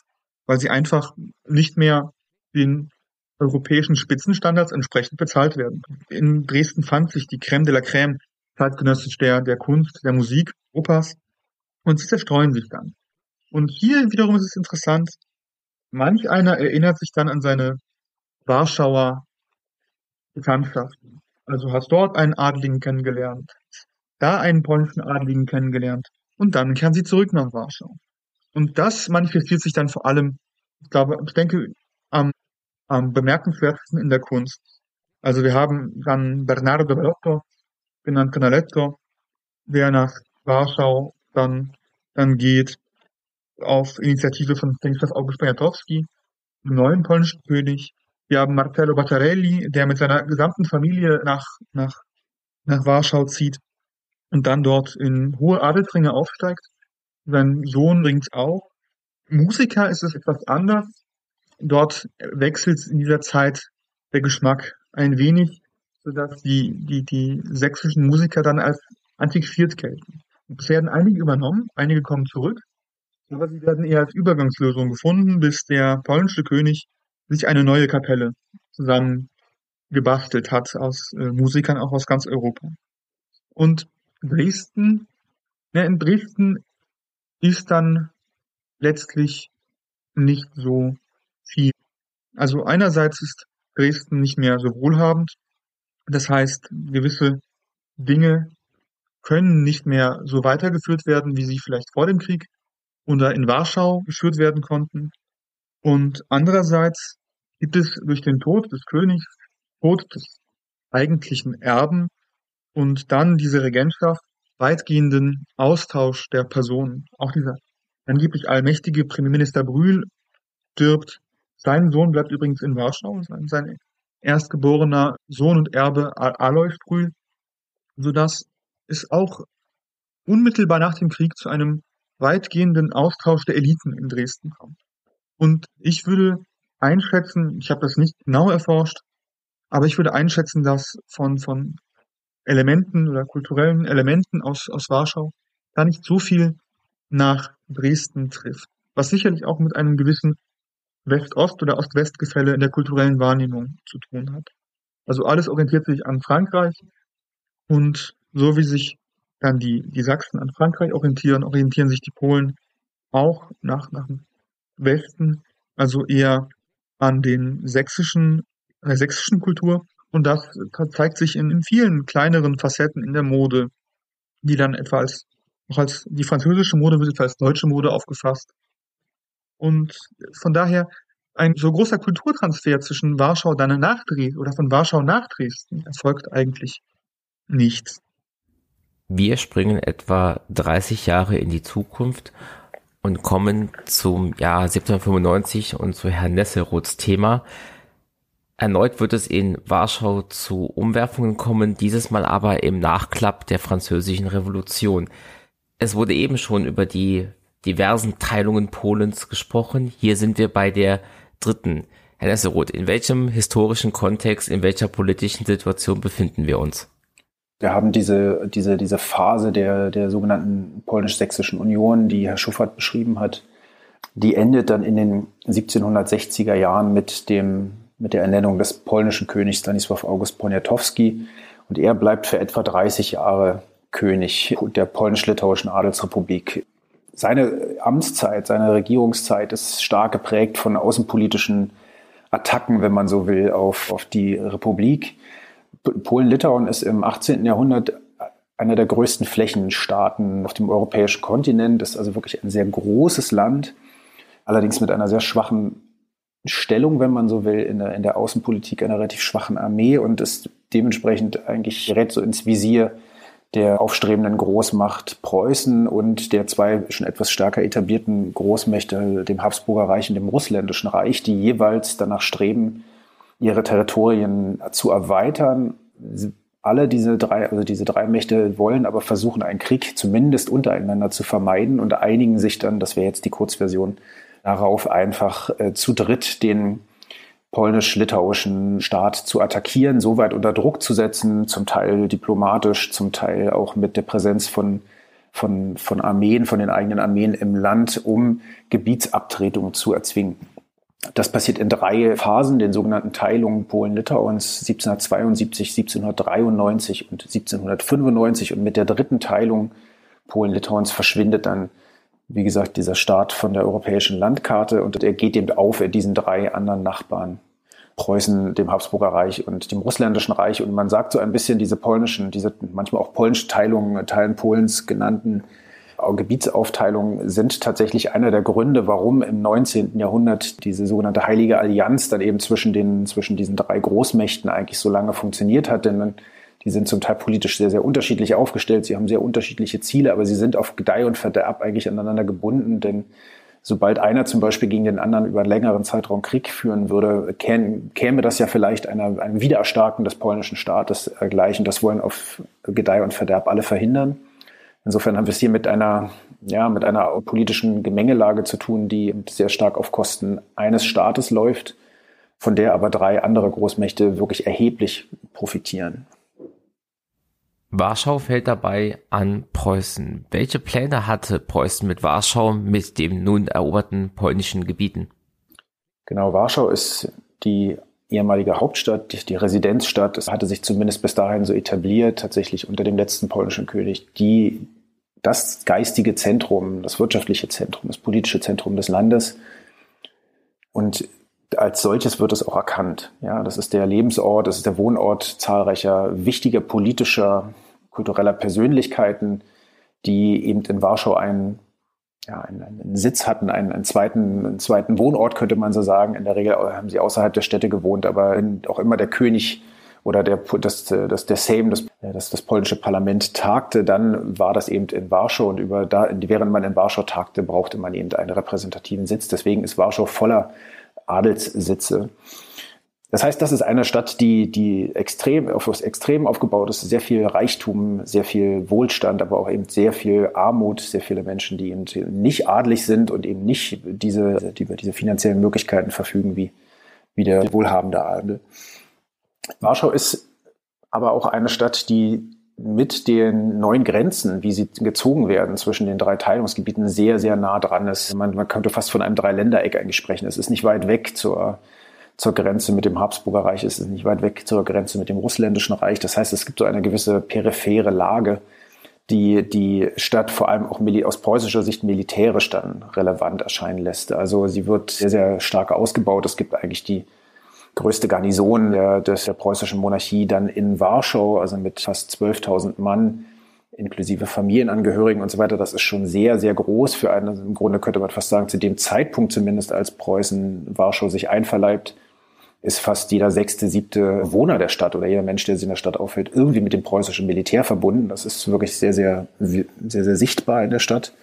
weil sie einfach nicht mehr den europäischen Spitzenstandards entsprechend bezahlt werden. In Dresden fand sich die Crème de la Crème zeitgenössisch der, der Kunst, der Musik Europas und sie zerstreuen sich dann. Und hier wiederum ist es interessant, manch einer erinnert sich dann an seine Warschauer Bekanntschaften. Also hast dort einen Adligen kennengelernt, da einen polnischen Adligen kennengelernt und dann kehren sie zurück nach Warschau. Und das manifestiert sich dann vor allem, ich glaube, ich denke, am, am bemerkenswertesten in der Kunst. Also wir haben dann Bernardo Bellotto, genannt Canaletto, der nach Warschau dann, dann geht, auf Initiative von Stanisław August Poniatowski, dem neuen polnischen König. Wir haben Marcello Battarelli, der mit seiner gesamten Familie nach, nach, nach Warschau zieht und dann dort in hohe Adelsringe aufsteigt. Sein Sohn übrigens auch. Musiker ist es etwas anders. Dort wechselt in dieser Zeit der Geschmack ein wenig, sodass die, die, die sächsischen Musiker dann als antiquiert gelten. Es werden einige übernommen, einige kommen zurück, aber sie werden eher als Übergangslösung gefunden, bis der polnische König sich eine neue Kapelle zusammen gebastelt hat aus äh, Musikern auch aus ganz Europa. Und Dresden, ja, in Dresden ist dann letztlich nicht so viel. Also einerseits ist Dresden nicht mehr so wohlhabend. Das heißt, gewisse Dinge können nicht mehr so weitergeführt werden, wie sie vielleicht vor dem Krieg oder in Warschau geführt werden konnten. Und andererseits gibt es durch den Tod des Königs, Tod des eigentlichen Erben und dann diese Regentschaft weitgehenden Austausch der Personen. Auch dieser angeblich allmächtige Premierminister Brühl stirbt. Sein Sohn bleibt übrigens in Warschau, sein erstgeborener Sohn und Erbe Alois Brühl, sodass es auch unmittelbar nach dem Krieg zu einem weitgehenden Austausch der Eliten in Dresden kommt. Und ich würde einschätzen, ich habe das nicht genau erforscht, aber ich würde einschätzen, dass von, von Elementen oder kulturellen Elementen aus, aus Warschau da nicht so viel nach Dresden trifft. Was sicherlich auch mit einem gewissen West-Ost- oder Ost-West-Gefälle in der kulturellen Wahrnehmung zu tun hat. Also alles orientiert sich an Frankreich und so wie sich dann die, die Sachsen an Frankreich orientieren, orientieren sich die Polen auch nach, nach dem Westen, also eher an den sächsischen, der sächsischen Kultur. Und das zeigt sich in, in vielen kleineren Facetten in der Mode, die dann etwa als, auch als die französische Mode wird etwa als deutsche Mode aufgefasst. Und von daher ein so großer Kulturtransfer zwischen Warschau dann nach Dresden oder von Warschau nach Dresden erfolgt eigentlich nicht. Wir springen etwa 30 Jahre in die Zukunft und kommen zum Jahr 1795 und zu Herrn Nesselroths Thema. Erneut wird es in Warschau zu Umwerfungen kommen, dieses Mal aber im Nachklapp der französischen Revolution. Es wurde eben schon über die diversen Teilungen Polens gesprochen. Hier sind wir bei der dritten. Herr Nesselroth, in welchem historischen Kontext, in welcher politischen Situation befinden wir uns? Wir haben diese, diese, diese Phase der, der sogenannten polnisch-sächsischen Union, die Herr Schuffert beschrieben hat, die endet dann in den 1760er Jahren mit, dem, mit der Ernennung des polnischen Königs Stanisław August Poniatowski. Und er bleibt für etwa 30 Jahre König der polnisch-litauischen Adelsrepublik. Seine Amtszeit, seine Regierungszeit ist stark geprägt von außenpolitischen Attacken, wenn man so will, auf, auf die Republik. Polen-Litauen ist im 18. Jahrhundert einer der größten Flächenstaaten auf dem europäischen Kontinent, ist also wirklich ein sehr großes Land, allerdings mit einer sehr schwachen Stellung, wenn man so will, in der, in der Außenpolitik einer relativ schwachen Armee und ist dementsprechend eigentlich gerät so ins Visier der aufstrebenden Großmacht Preußen und der zwei schon etwas stärker etablierten Großmächte, dem Habsburger Reich und dem Russländischen Reich, die jeweils danach streben, ihre Territorien zu erweitern. Alle diese drei, also diese drei Mächte wollen aber versuchen, einen Krieg zumindest untereinander zu vermeiden und einigen sich dann, das wäre jetzt die Kurzversion, darauf einfach äh, zu dritt den polnisch-litauischen Staat zu attackieren, so weit unter Druck zu setzen, zum Teil diplomatisch, zum Teil auch mit der Präsenz von, von, von Armeen, von den eigenen Armeen im Land, um Gebietsabtretung zu erzwingen. Das passiert in drei Phasen, den sogenannten Teilungen Polen-Litauens 1772, 1793 und 1795. Und mit der dritten Teilung Polen-Litauens verschwindet dann, wie gesagt, dieser Staat von der europäischen Landkarte und er geht eben auf in diesen drei anderen Nachbarn. Preußen, dem Habsburger Reich und dem Russländischen Reich. Und man sagt so ein bisschen diese polnischen, diese manchmal auch polnische Teilungen, Teilen Polens genannten Gebietsaufteilungen sind tatsächlich einer der Gründe, warum im 19. Jahrhundert diese sogenannte Heilige Allianz dann eben zwischen den, zwischen diesen drei Großmächten eigentlich so lange funktioniert hat. Denn die sind zum Teil politisch sehr, sehr unterschiedlich aufgestellt. Sie haben sehr unterschiedliche Ziele, aber sie sind auf Gedeih und Verderb eigentlich aneinander gebunden, denn sobald einer zum Beispiel gegen den anderen über einen längeren Zeitraum Krieg führen würde, käme das ja vielleicht einer, einem Wiedererstarken des polnischen Staates gleich. Und das wollen auf Gedeih und Verderb alle verhindern. Insofern haben wir es hier mit einer, ja, mit einer politischen Gemengelage zu tun, die sehr stark auf Kosten eines Staates läuft, von der aber drei andere Großmächte wirklich erheblich profitieren. Warschau fällt dabei an Preußen. Welche Pläne hatte Preußen mit Warschau, mit dem nun eroberten polnischen Gebieten? Genau, Warschau ist die ehemalige Hauptstadt, die Residenzstadt. Es hatte sich zumindest bis dahin so etabliert, tatsächlich unter dem letzten polnischen König, die das geistige Zentrum, das wirtschaftliche Zentrum, das politische Zentrum des Landes. Und als solches wird es auch erkannt. Ja, das ist der Lebensort, das ist der Wohnort zahlreicher wichtiger politischer, kultureller Persönlichkeiten, die eben in Warschau einen, ja, einen, einen Sitz hatten, einen, einen, zweiten, einen zweiten Wohnort, könnte man so sagen. In der Regel haben sie außerhalb der Städte gewohnt, aber auch immer der König oder der, das, das, der Sejm, das, das, das polnische Parlament tagte, dann war das eben in Warschau und über da, während man in Warschau tagte, brauchte man eben einen repräsentativen Sitz. Deswegen ist Warschau voller Adelssitze. Das heißt, das ist eine Stadt, die, die extrem, auf das Extrem aufgebaut ist, sehr viel Reichtum, sehr viel Wohlstand, aber auch eben sehr viel Armut, sehr viele Menschen, die eben nicht adlig sind und eben nicht diese, die über diese finanziellen Möglichkeiten verfügen wie, wie der wohlhabende Adel. Warschau ist aber auch eine Stadt, die mit den neuen Grenzen, wie sie gezogen werden zwischen den drei Teilungsgebieten, sehr, sehr nah dran ist. Man, man könnte fast von einem Dreiländereck eigentlich sprechen. Es ist nicht weit weg zur, zur Grenze mit dem Habsburger Reich, es ist nicht weit weg zur Grenze mit dem Russländischen Reich. Das heißt, es gibt so eine gewisse periphere Lage, die die Stadt vor allem auch aus preußischer Sicht militärisch dann relevant erscheinen lässt. Also sie wird sehr, sehr stark ausgebaut. Es gibt eigentlich die größte Garnison der, des, der preußischen Monarchie dann in Warschau, also mit fast 12.000 Mann, inklusive Familienangehörigen und so weiter. Das ist schon sehr, sehr groß für eine, im Grunde könnte man fast sagen, zu dem Zeitpunkt zumindest, als Preußen Warschau sich einverleibt, ist fast jeder sechste, siebte Wohner der Stadt oder jeder Mensch, der sich in der Stadt aufhält, irgendwie mit dem preußischen Militär verbunden. Das ist wirklich sehr, sehr, sehr, sehr sichtbar in der Stadt.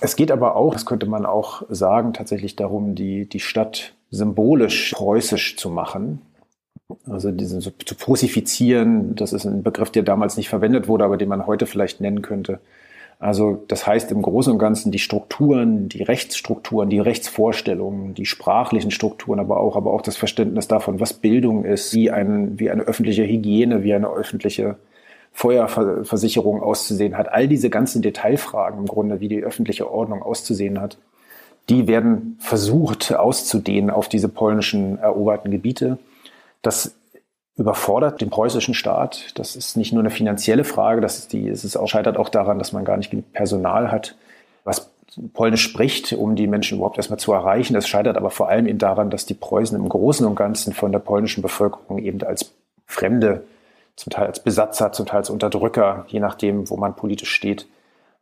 Es geht aber auch, das könnte man auch sagen, tatsächlich darum, die, die Stadt symbolisch preußisch zu machen. Also diesen so, zu prosifizieren, das ist ein Begriff, der damals nicht verwendet wurde, aber den man heute vielleicht nennen könnte. Also das heißt im Großen und Ganzen die Strukturen, die Rechtsstrukturen, die Rechtsvorstellungen, die sprachlichen Strukturen, aber auch, aber auch das Verständnis davon, was Bildung ist, wie, ein, wie eine öffentliche Hygiene, wie eine öffentliche Feuerversicherung auszusehen hat. All diese ganzen Detailfragen im Grunde, wie die öffentliche Ordnung auszusehen hat, die werden versucht auszudehnen auf diese polnischen eroberten Gebiete. Das überfordert den preußischen Staat. Das ist nicht nur eine finanzielle Frage, das ist die, es ist auch, scheitert auch daran, dass man gar nicht genug Personal hat, was Polnisch spricht, um die Menschen überhaupt erstmal zu erreichen. Das scheitert aber vor allem eben daran, dass die Preußen im Großen und Ganzen von der polnischen Bevölkerung eben als Fremde, zum Teil als Besatzer, zum Teil als Unterdrücker, je nachdem, wo man politisch steht,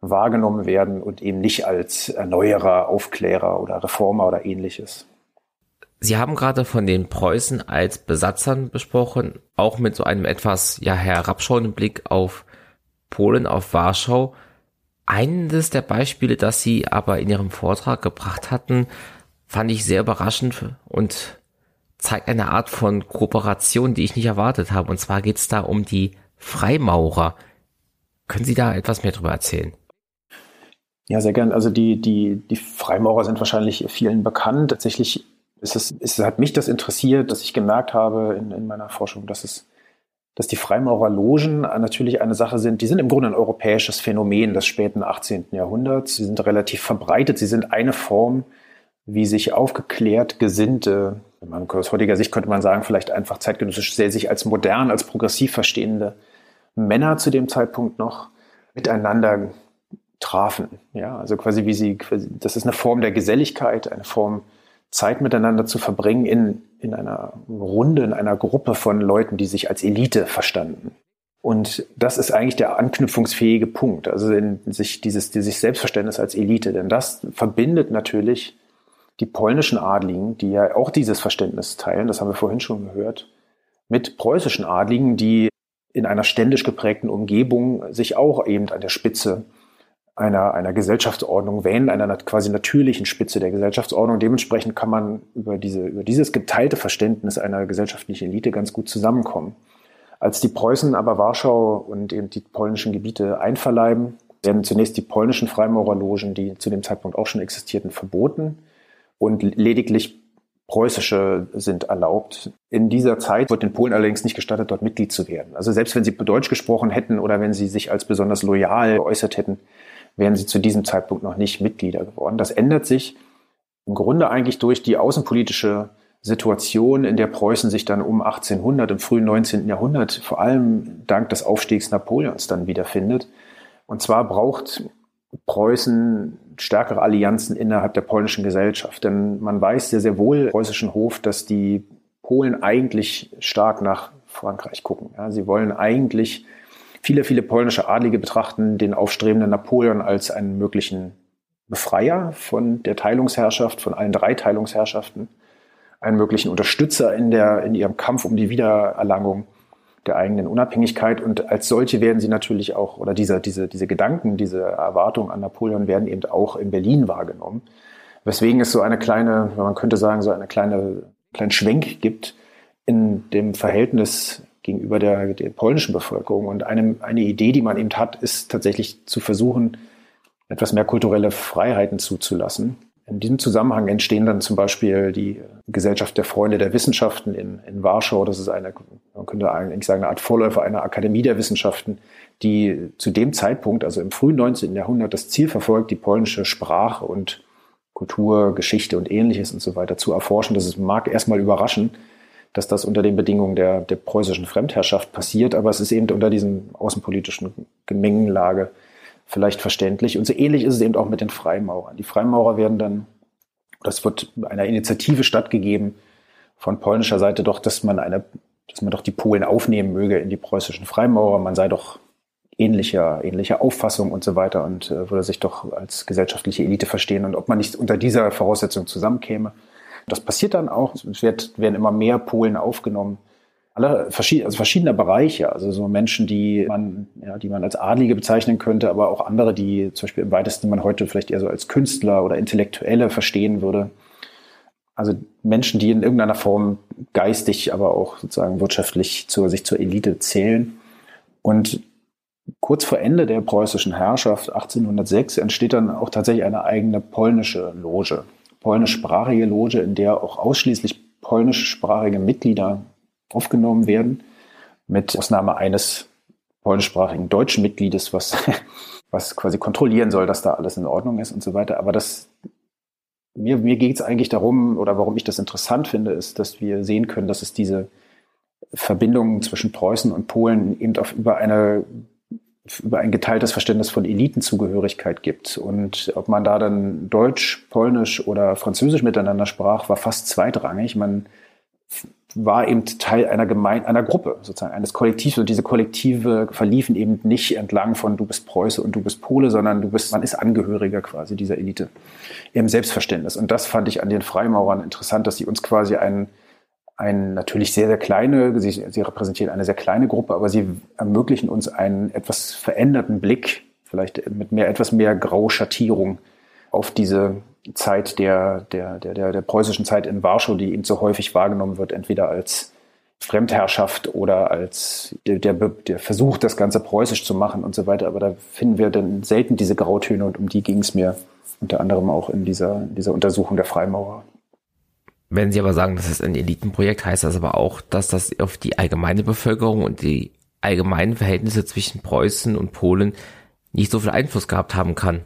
wahrgenommen werden und eben nicht als Erneuerer, Aufklärer oder Reformer oder ähnliches. Sie haben gerade von den Preußen als Besatzern besprochen, auch mit so einem etwas ja herabschauenden Blick auf Polen, auf Warschau. Eines der Beispiele, das Sie aber in Ihrem Vortrag gebracht hatten, fand ich sehr überraschend und zeigt eine Art von Kooperation, die ich nicht erwartet habe. Und zwar geht es da um die Freimaurer. Können Sie da etwas mehr darüber erzählen? Ja, sehr gern. Also die, die, die Freimaurer sind wahrscheinlich vielen bekannt. Tatsächlich ist es, ist, hat mich das interessiert, dass ich gemerkt habe in, in meiner Forschung, dass es dass die Freimaurerlogen natürlich eine Sache sind, die sind im Grunde ein europäisches Phänomen des späten 18. Jahrhunderts. Sie sind relativ verbreitet. Sie sind eine Form, wie sich aufgeklärt Gesinnte, aus heutiger Sicht könnte man sagen, vielleicht einfach zeitgenössisch sehr sich als modern, als progressiv verstehende Männer zu dem Zeitpunkt noch miteinander trafen. Ja, also quasi wie sie, das ist eine Form der Geselligkeit, eine Form Zeit miteinander zu verbringen in, in einer Runde, in einer Gruppe von Leuten, die sich als Elite verstanden. Und das ist eigentlich der anknüpfungsfähige Punkt, also in sich dieses, dieses Selbstverständnis als Elite. Denn das verbindet natürlich die polnischen Adligen, die ja auch dieses Verständnis teilen, das haben wir vorhin schon gehört, mit preußischen Adligen, die in einer ständisch geprägten Umgebung sich auch eben an der Spitze einer, einer Gesellschaftsordnung wählen, einer quasi natürlichen Spitze der Gesellschaftsordnung. Dementsprechend kann man über, diese, über dieses geteilte Verständnis einer gesellschaftlichen Elite ganz gut zusammenkommen. Als die Preußen aber Warschau und eben die polnischen Gebiete einverleiben, werden zunächst die polnischen Freimaurerlogen, die zu dem Zeitpunkt auch schon existierten, verboten und lediglich preußische sind erlaubt. In dieser Zeit wird den Polen allerdings nicht gestattet, dort Mitglied zu werden. Also selbst wenn sie Deutsch gesprochen hätten oder wenn sie sich als besonders loyal geäußert hätten, wären sie zu diesem Zeitpunkt noch nicht Mitglieder geworden. Das ändert sich im Grunde eigentlich durch die außenpolitische Situation, in der Preußen sich dann um 1800 im frühen 19. Jahrhundert vor allem dank des Aufstiegs Napoleons dann wiederfindet. Und zwar braucht Preußen stärkere Allianzen innerhalb der polnischen Gesellschaft. Denn man weiß sehr, sehr wohl im preußischen Hof, dass die Polen eigentlich stark nach Frankreich gucken. Ja, sie wollen eigentlich Viele, viele polnische Adlige betrachten den aufstrebenden Napoleon als einen möglichen Befreier von der Teilungsherrschaft, von allen drei Teilungsherrschaften, einen möglichen Unterstützer in, der, in ihrem Kampf um die Wiedererlangung der eigenen Unabhängigkeit. Und als solche werden sie natürlich auch, oder diese, diese, diese Gedanken, diese Erwartungen an Napoleon werden eben auch in Berlin wahrgenommen. Weswegen es so eine kleine, man könnte sagen, so eine kleine, kleinen Schwenk gibt in dem Verhältnis gegenüber der, der polnischen Bevölkerung. Und eine, eine Idee, die man eben hat, ist tatsächlich zu versuchen, etwas mehr kulturelle Freiheiten zuzulassen. In diesem Zusammenhang entstehen dann zum Beispiel die Gesellschaft der Freunde der Wissenschaften in, in Warschau. Das ist eine, man könnte eigentlich sagen, eine Art Vorläufer einer Akademie der Wissenschaften, die zu dem Zeitpunkt, also im frühen 19. Jahrhundert, das Ziel verfolgt, die polnische Sprache und Kultur, Geschichte und ähnliches und so weiter zu erforschen. Das mag erstmal überraschen, dass das unter den Bedingungen der, der preußischen Fremdherrschaft passiert, aber es ist eben unter diesen außenpolitischen Gemengenlage vielleicht verständlich. Und so ähnlich ist es eben auch mit den Freimaurern. Die Freimaurer werden dann, das wird einer Initiative stattgegeben von polnischer Seite doch, dass man eine, dass man doch die Polen aufnehmen möge in die preußischen Freimaurer. Man sei doch ähnlicher, ähnlicher Auffassung und so weiter und äh, würde sich doch als gesellschaftliche Elite verstehen und ob man nicht unter dieser Voraussetzung zusammenkäme. Das passiert dann auch. Es wird, werden immer mehr Polen aufgenommen. Alle verschiedene, also verschiedene Bereiche, also so Menschen, die man, ja, die man als Adlige bezeichnen könnte, aber auch andere, die zum Beispiel im weitesten man heute vielleicht eher so als Künstler oder Intellektuelle verstehen würde. Also Menschen, die in irgendeiner Form geistig, aber auch sozusagen wirtschaftlich zur, sich zur Elite zählen. Und kurz vor Ende der preußischen Herrschaft 1806 entsteht dann auch tatsächlich eine eigene polnische Loge polnischsprachige Loge, in der auch ausschließlich polnischsprachige Mitglieder aufgenommen werden, mit Ausnahme eines polnischsprachigen deutschen Mitgliedes, was, was quasi kontrollieren soll, dass da alles in Ordnung ist und so weiter. Aber das, mir, mir geht es eigentlich darum, oder warum ich das interessant finde, ist, dass wir sehen können, dass es diese Verbindungen zwischen Preußen und Polen eben auf über eine über ein geteiltes Verständnis von Elitenzugehörigkeit gibt. Und ob man da dann Deutsch, Polnisch oder Französisch miteinander sprach, war fast zweitrangig. Man war eben Teil einer Gemeinde, einer Gruppe, sozusagen eines Kollektivs. Und diese Kollektive verliefen eben nicht entlang von du bist Preuße und du bist Pole, sondern du bist, man ist Angehöriger quasi dieser Elite im Selbstverständnis. Und das fand ich an den Freimaurern interessant, dass sie uns quasi einen ein natürlich sehr, sehr kleine, sie, sie repräsentieren eine sehr kleine Gruppe, aber sie ermöglichen uns einen etwas veränderten Blick, vielleicht mit mehr, etwas mehr Grauschattierung auf diese Zeit der, der, der, der, preußischen Zeit in Warschau, die eben so häufig wahrgenommen wird, entweder als Fremdherrschaft oder als der, der, der, Versuch, das Ganze preußisch zu machen und so weiter. Aber da finden wir dann selten diese Grautöne und um die ging es mir unter anderem auch in dieser, in dieser Untersuchung der Freimaurer. Wenn Sie aber sagen, das ist ein Elitenprojekt, heißt das aber auch, dass das auf die allgemeine Bevölkerung und die allgemeinen Verhältnisse zwischen Preußen und Polen nicht so viel Einfluss gehabt haben kann.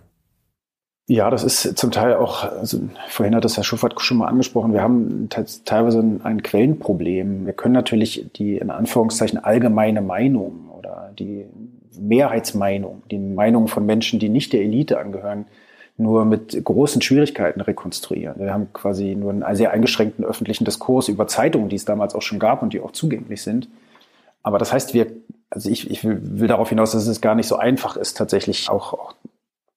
Ja, das ist zum Teil auch, also vorhin hat das Herr Schuffert schon mal angesprochen, wir haben teilweise ein, ein Quellenproblem. Wir können natürlich die in Anführungszeichen allgemeine Meinung oder die Mehrheitsmeinung, die Meinung von Menschen, die nicht der Elite angehören, nur mit großen Schwierigkeiten rekonstruieren. Wir haben quasi nur einen sehr eingeschränkten öffentlichen Diskurs über Zeitungen, die es damals auch schon gab und die auch zugänglich sind. Aber das heißt, wir, also ich, ich will, will darauf hinaus, dass es gar nicht so einfach ist, tatsächlich auch, auch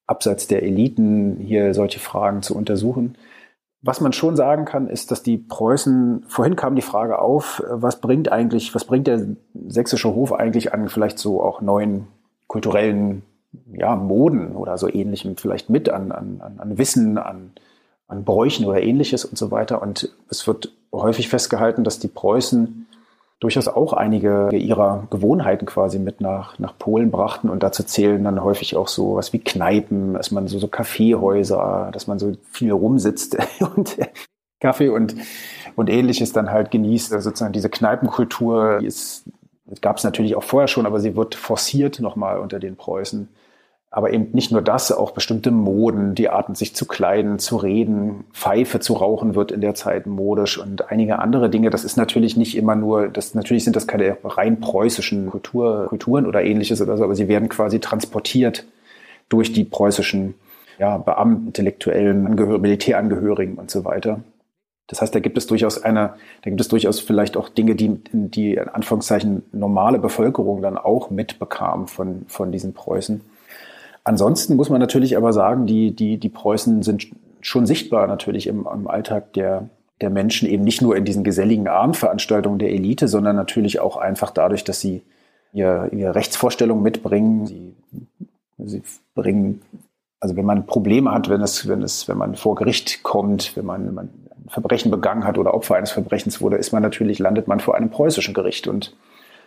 abseits der Eliten hier solche Fragen zu untersuchen. Was man schon sagen kann, ist, dass die Preußen, vorhin kam die Frage auf, was bringt eigentlich, was bringt der sächsische Hof eigentlich an vielleicht so auch neuen kulturellen ja, Moden oder so ähnlichem vielleicht mit, an, an, an Wissen, an, an Bräuchen oder ähnliches und so weiter. Und es wird häufig festgehalten, dass die Preußen durchaus auch einige ihrer Gewohnheiten quasi mit nach, nach Polen brachten. Und dazu zählen dann häufig auch so was wie Kneipen, dass man so, so Kaffeehäuser, dass man so viel rumsitzt und Kaffee und, und ähnliches dann halt genießt. Also sozusagen diese Kneipenkultur, die ist, gab es natürlich auch vorher schon, aber sie wird forciert nochmal unter den Preußen. Aber eben nicht nur das, auch bestimmte Moden, die Arten, sich zu kleiden, zu reden, Pfeife zu rauchen wird in der Zeit modisch und einige andere Dinge. Das ist natürlich nicht immer nur, das, natürlich sind das keine rein preußischen Kultur, Kulturen oder ähnliches oder so, aber sie werden quasi transportiert durch die preußischen ja, Beamten, intellektuellen Angehör Militärangehörigen und so weiter. Das heißt, da gibt es durchaus eine, da gibt es durchaus vielleicht auch Dinge, die die in Anführungszeichen normale Bevölkerung dann auch mitbekam von, von diesen Preußen. Ansonsten muss man natürlich aber sagen, die, die, die Preußen sind schon sichtbar natürlich im, im Alltag der, der Menschen, eben nicht nur in diesen geselligen Abendveranstaltungen der Elite, sondern natürlich auch einfach dadurch, dass sie ihre, ihre Rechtsvorstellungen mitbringen. Sie, sie bringen, also wenn man Probleme hat, wenn es, wenn es, wenn man vor Gericht kommt, wenn man, man ein Verbrechen begangen hat oder Opfer eines Verbrechens wurde, ist man natürlich, landet man vor einem preußischen Gericht und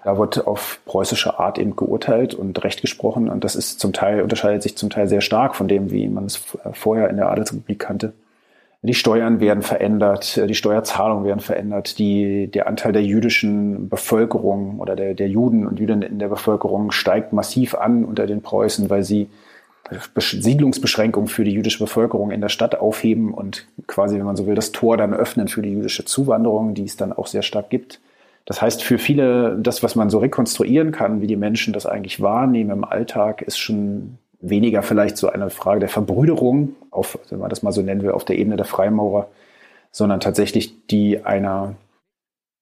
da wird auf preußische Art eben geurteilt und Recht gesprochen. Und das ist zum Teil, unterscheidet sich zum Teil sehr stark von dem, wie man es vorher in der Adelsrepublik kannte. Die Steuern werden verändert, die Steuerzahlungen werden verändert, die, der Anteil der jüdischen Bevölkerung oder der, der Juden und Jüdinnen in der Bevölkerung steigt massiv an unter den Preußen, weil sie Siedlungsbeschränkungen für die jüdische Bevölkerung in der Stadt aufheben und quasi, wenn man so will, das Tor dann öffnen für die jüdische Zuwanderung, die es dann auch sehr stark gibt. Das heißt, für viele, das, was man so rekonstruieren kann, wie die Menschen das eigentlich wahrnehmen im Alltag, ist schon weniger vielleicht so eine Frage der Verbrüderung, auf, wenn man das mal so nennen will, auf der Ebene der Freimaurer, sondern tatsächlich die einer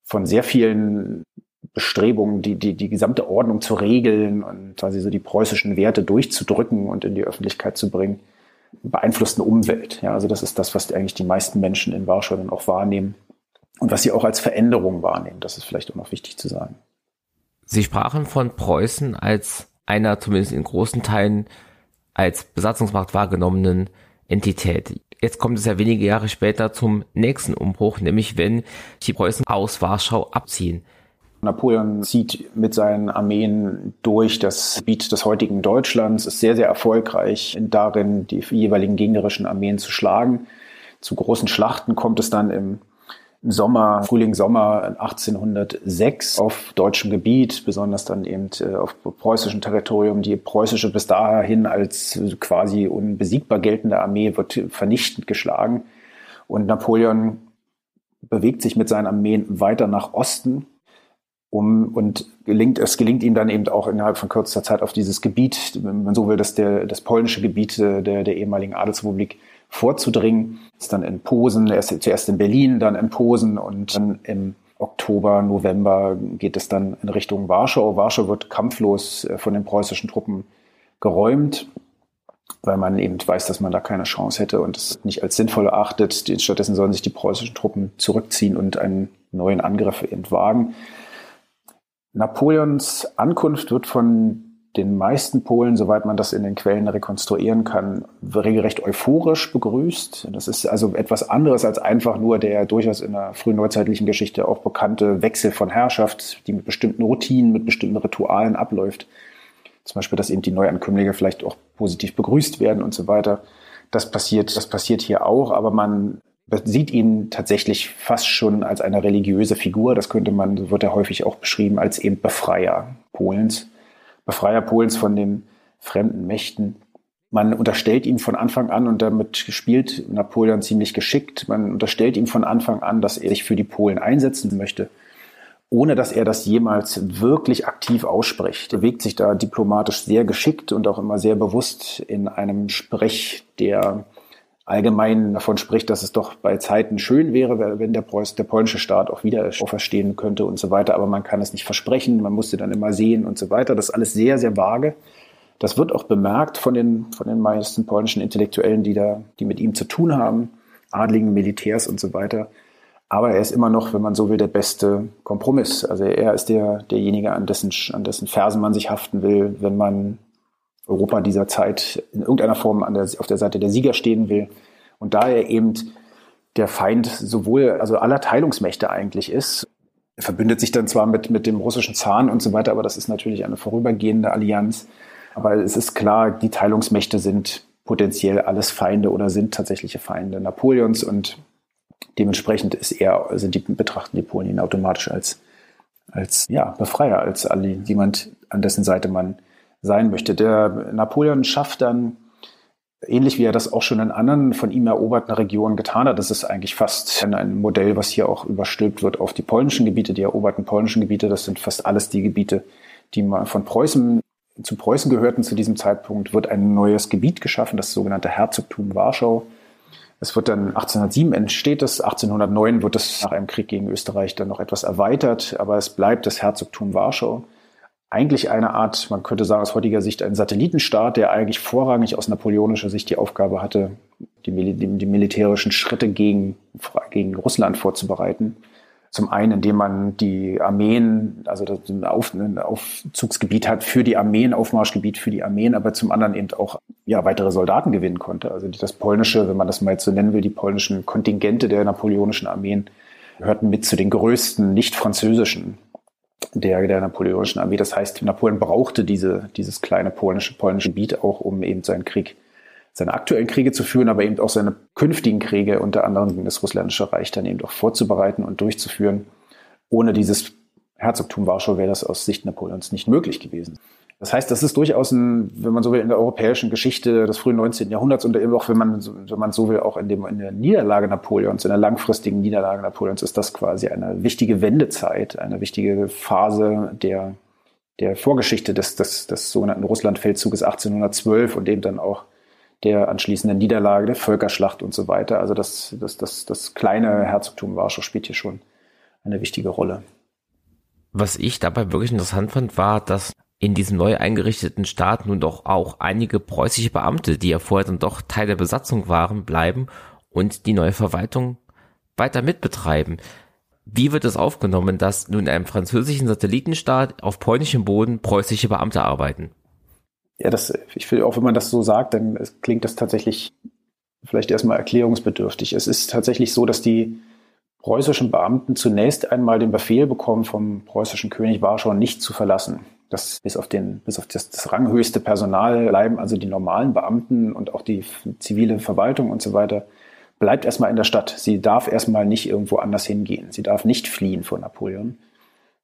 von sehr vielen Bestrebungen, die, die, die gesamte Ordnung zu regeln und quasi so die preußischen Werte durchzudrücken und in die Öffentlichkeit zu bringen, beeinflussten Umwelt. Ja, also das ist das, was eigentlich die meisten Menschen in Warschau dann auch wahrnehmen und was sie auch als Veränderung wahrnehmen. Das ist vielleicht auch noch wichtig zu sagen. Sie sprachen von Preußen als einer zumindest in großen Teilen als Besatzungsmacht wahrgenommenen Entität. Jetzt kommt es ja wenige Jahre später zum nächsten Umbruch, nämlich wenn die Preußen aus Warschau abziehen. Napoleon zieht mit seinen Armeen durch das Gebiet des heutigen Deutschlands, ist sehr, sehr erfolgreich darin, die jeweiligen gegnerischen Armeen zu schlagen. Zu großen Schlachten kommt es dann im Sommer, Frühling, Sommer 1806 auf deutschem Gebiet, besonders dann eben äh, auf preußischem Territorium. Die preußische bis dahin als quasi unbesiegbar geltende Armee wird vernichtend geschlagen. Und Napoleon bewegt sich mit seinen Armeen weiter nach Osten. Um, und gelingt, es gelingt ihm dann eben auch innerhalb von kürzester Zeit auf dieses Gebiet, wenn man so will, dass der, das polnische Gebiet äh, der, der ehemaligen Adelsrepublik vorzudringen. Ist dann in Posen, erst, zuerst in Berlin, dann in Posen und dann im Oktober, November geht es dann in Richtung Warschau. Warschau wird kampflos äh, von den preußischen Truppen geräumt, weil man eben weiß, dass man da keine Chance hätte und es nicht als sinnvoll erachtet. Stattdessen sollen sich die preußischen Truppen zurückziehen und einen neuen Angriff entwagen. Napoleons Ankunft wird von den meisten Polen, soweit man das in den Quellen rekonstruieren kann, regelrecht euphorisch begrüßt. Das ist also etwas anderes als einfach nur der durchaus in der frühen neuzeitlichen Geschichte auch bekannte Wechsel von Herrschaft, die mit bestimmten Routinen, mit bestimmten Ritualen abläuft. Zum Beispiel, dass eben die Neuankömmlinge vielleicht auch positiv begrüßt werden und so weiter. Das passiert, das passiert hier auch, aber man sieht ihn tatsächlich fast schon als eine religiöse Figur. Das könnte man, so wird er häufig auch beschrieben, als eben Befreier Polens Befreier Polens von den fremden Mächten. Man unterstellt ihm von Anfang an, und damit spielt Napoleon ziemlich geschickt, man unterstellt ihm von Anfang an, dass er sich für die Polen einsetzen möchte, ohne dass er das jemals wirklich aktiv ausspricht. Er bewegt sich da diplomatisch sehr geschickt und auch immer sehr bewusst in einem Sprech, der allgemein davon spricht, dass es doch bei Zeiten schön wäre, wenn der, Preuß, der polnische Staat auch wieder auferstehen könnte und so weiter. Aber man kann es nicht versprechen, man musste dann immer sehen und so weiter. Das ist alles sehr, sehr vage. Das wird auch bemerkt von den, von den meisten polnischen Intellektuellen, die da, die mit ihm zu tun haben, Adligen, Militärs und so weiter. Aber er ist immer noch, wenn man so will, der beste Kompromiss. Also er ist der, derjenige, an dessen, an dessen Fersen man sich haften will, wenn man Europa dieser Zeit in irgendeiner Form der, auf der Seite der Sieger stehen will. Und da er eben der Feind sowohl, also aller Teilungsmächte eigentlich ist, er verbündet sich dann zwar mit, mit dem russischen Zahn und so weiter, aber das ist natürlich eine vorübergehende Allianz. Aber es ist klar, die Teilungsmächte sind potenziell alles Feinde oder sind tatsächliche Feinde Napoleons und dementsprechend ist er, sind die, betrachten die Polen ihn automatisch als, als ja, Befreier, als jemand, an dessen Seite man sein möchte. Der Napoleon schafft dann, ähnlich wie er das auch schon in anderen von ihm eroberten Regionen getan hat, das ist eigentlich fast ein Modell, was hier auch überstülpt wird auf die polnischen Gebiete, die eroberten polnischen Gebiete. Das sind fast alles die Gebiete, die mal von Preußen zu Preußen gehörten zu diesem Zeitpunkt, wird ein neues Gebiet geschaffen, das sogenannte Herzogtum Warschau. Es wird dann 1807 entsteht es, 1809 wird es nach einem Krieg gegen Österreich dann noch etwas erweitert, aber es bleibt das Herzogtum Warschau eigentlich eine Art, man könnte sagen aus heutiger Sicht ein Satellitenstaat, der eigentlich vorrangig aus napoleonischer Sicht die Aufgabe hatte, die, die, die militärischen Schritte gegen, gegen Russland vorzubereiten. Zum einen, indem man die Armeen, also ein, Auf, ein Aufzugsgebiet hat für die Armeen, Aufmarschgebiet für die Armeen, aber zum anderen eben auch ja, weitere Soldaten gewinnen konnte. Also das polnische, wenn man das mal jetzt so nennen will, die polnischen Kontingente der napoleonischen Armeen gehörten mit zu den größten nicht französischen der, der napoleonischen Armee. Das heißt, Napoleon brauchte diese, dieses kleine polnische, polnische Gebiet auch, um eben seinen Krieg, seine aktuellen Kriege zu führen, aber eben auch seine künftigen Kriege, unter anderem gegen das Russländische Reich, dann eben auch vorzubereiten und durchzuführen. Ohne dieses Herzogtum Warschau wäre das aus Sicht Napoleons nicht möglich gewesen. Das heißt, das ist durchaus ein, wenn man so will, in der europäischen Geschichte des frühen 19. Jahrhunderts und eben auch, wenn man, wenn man so will, auch in, dem, in der Niederlage Napoleons, in der langfristigen Niederlage Napoleons, ist das quasi eine wichtige Wendezeit, eine wichtige Phase der, der Vorgeschichte des, des, des sogenannten Russlandfeldzuges 1812 und eben dann auch der anschließenden Niederlage, der Völkerschlacht und so weiter. Also das, das, das, das kleine Herzogtum Warschau spielt hier schon eine wichtige Rolle. Was ich dabei wirklich interessant fand, war, dass in diesem neu eingerichteten Staat nun doch auch einige preußische Beamte, die ja vorher dann doch Teil der Besatzung waren, bleiben und die neue Verwaltung weiter mitbetreiben. Wie wird es aufgenommen, dass nun in einem französischen Satellitenstaat auf polnischem Boden preußische Beamte arbeiten? Ja, das, ich will auch, wenn man das so sagt, dann klingt das tatsächlich vielleicht erstmal erklärungsbedürftig. Es ist tatsächlich so, dass die preußischen Beamten zunächst einmal den Befehl bekommen, vom preußischen König Warschau nicht zu verlassen. Das bis auf den, bis auf das, das ranghöchste Personal bleiben also die normalen Beamten und auch die zivile Verwaltung und so weiter bleibt erstmal in der Stadt. Sie darf erstmal nicht irgendwo anders hingehen. Sie darf nicht fliehen vor Napoleon.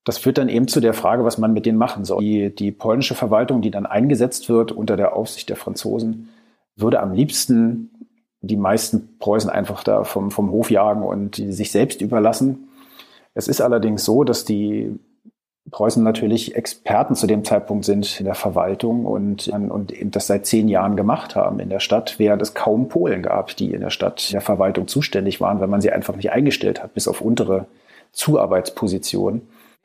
Das führt dann eben zu der Frage, was man mit denen machen soll. Die, die polnische Verwaltung, die dann eingesetzt wird unter der Aufsicht der Franzosen, würde am liebsten die meisten Preußen einfach da vom, vom Hof jagen und sich selbst überlassen. Es ist allerdings so, dass die Preußen natürlich Experten zu dem Zeitpunkt sind in der Verwaltung und, und das seit zehn Jahren gemacht haben in der Stadt, während es kaum Polen gab, die in der Stadt der Verwaltung zuständig waren, weil man sie einfach nicht eingestellt hat, bis auf untere Zuarbeitspositionen.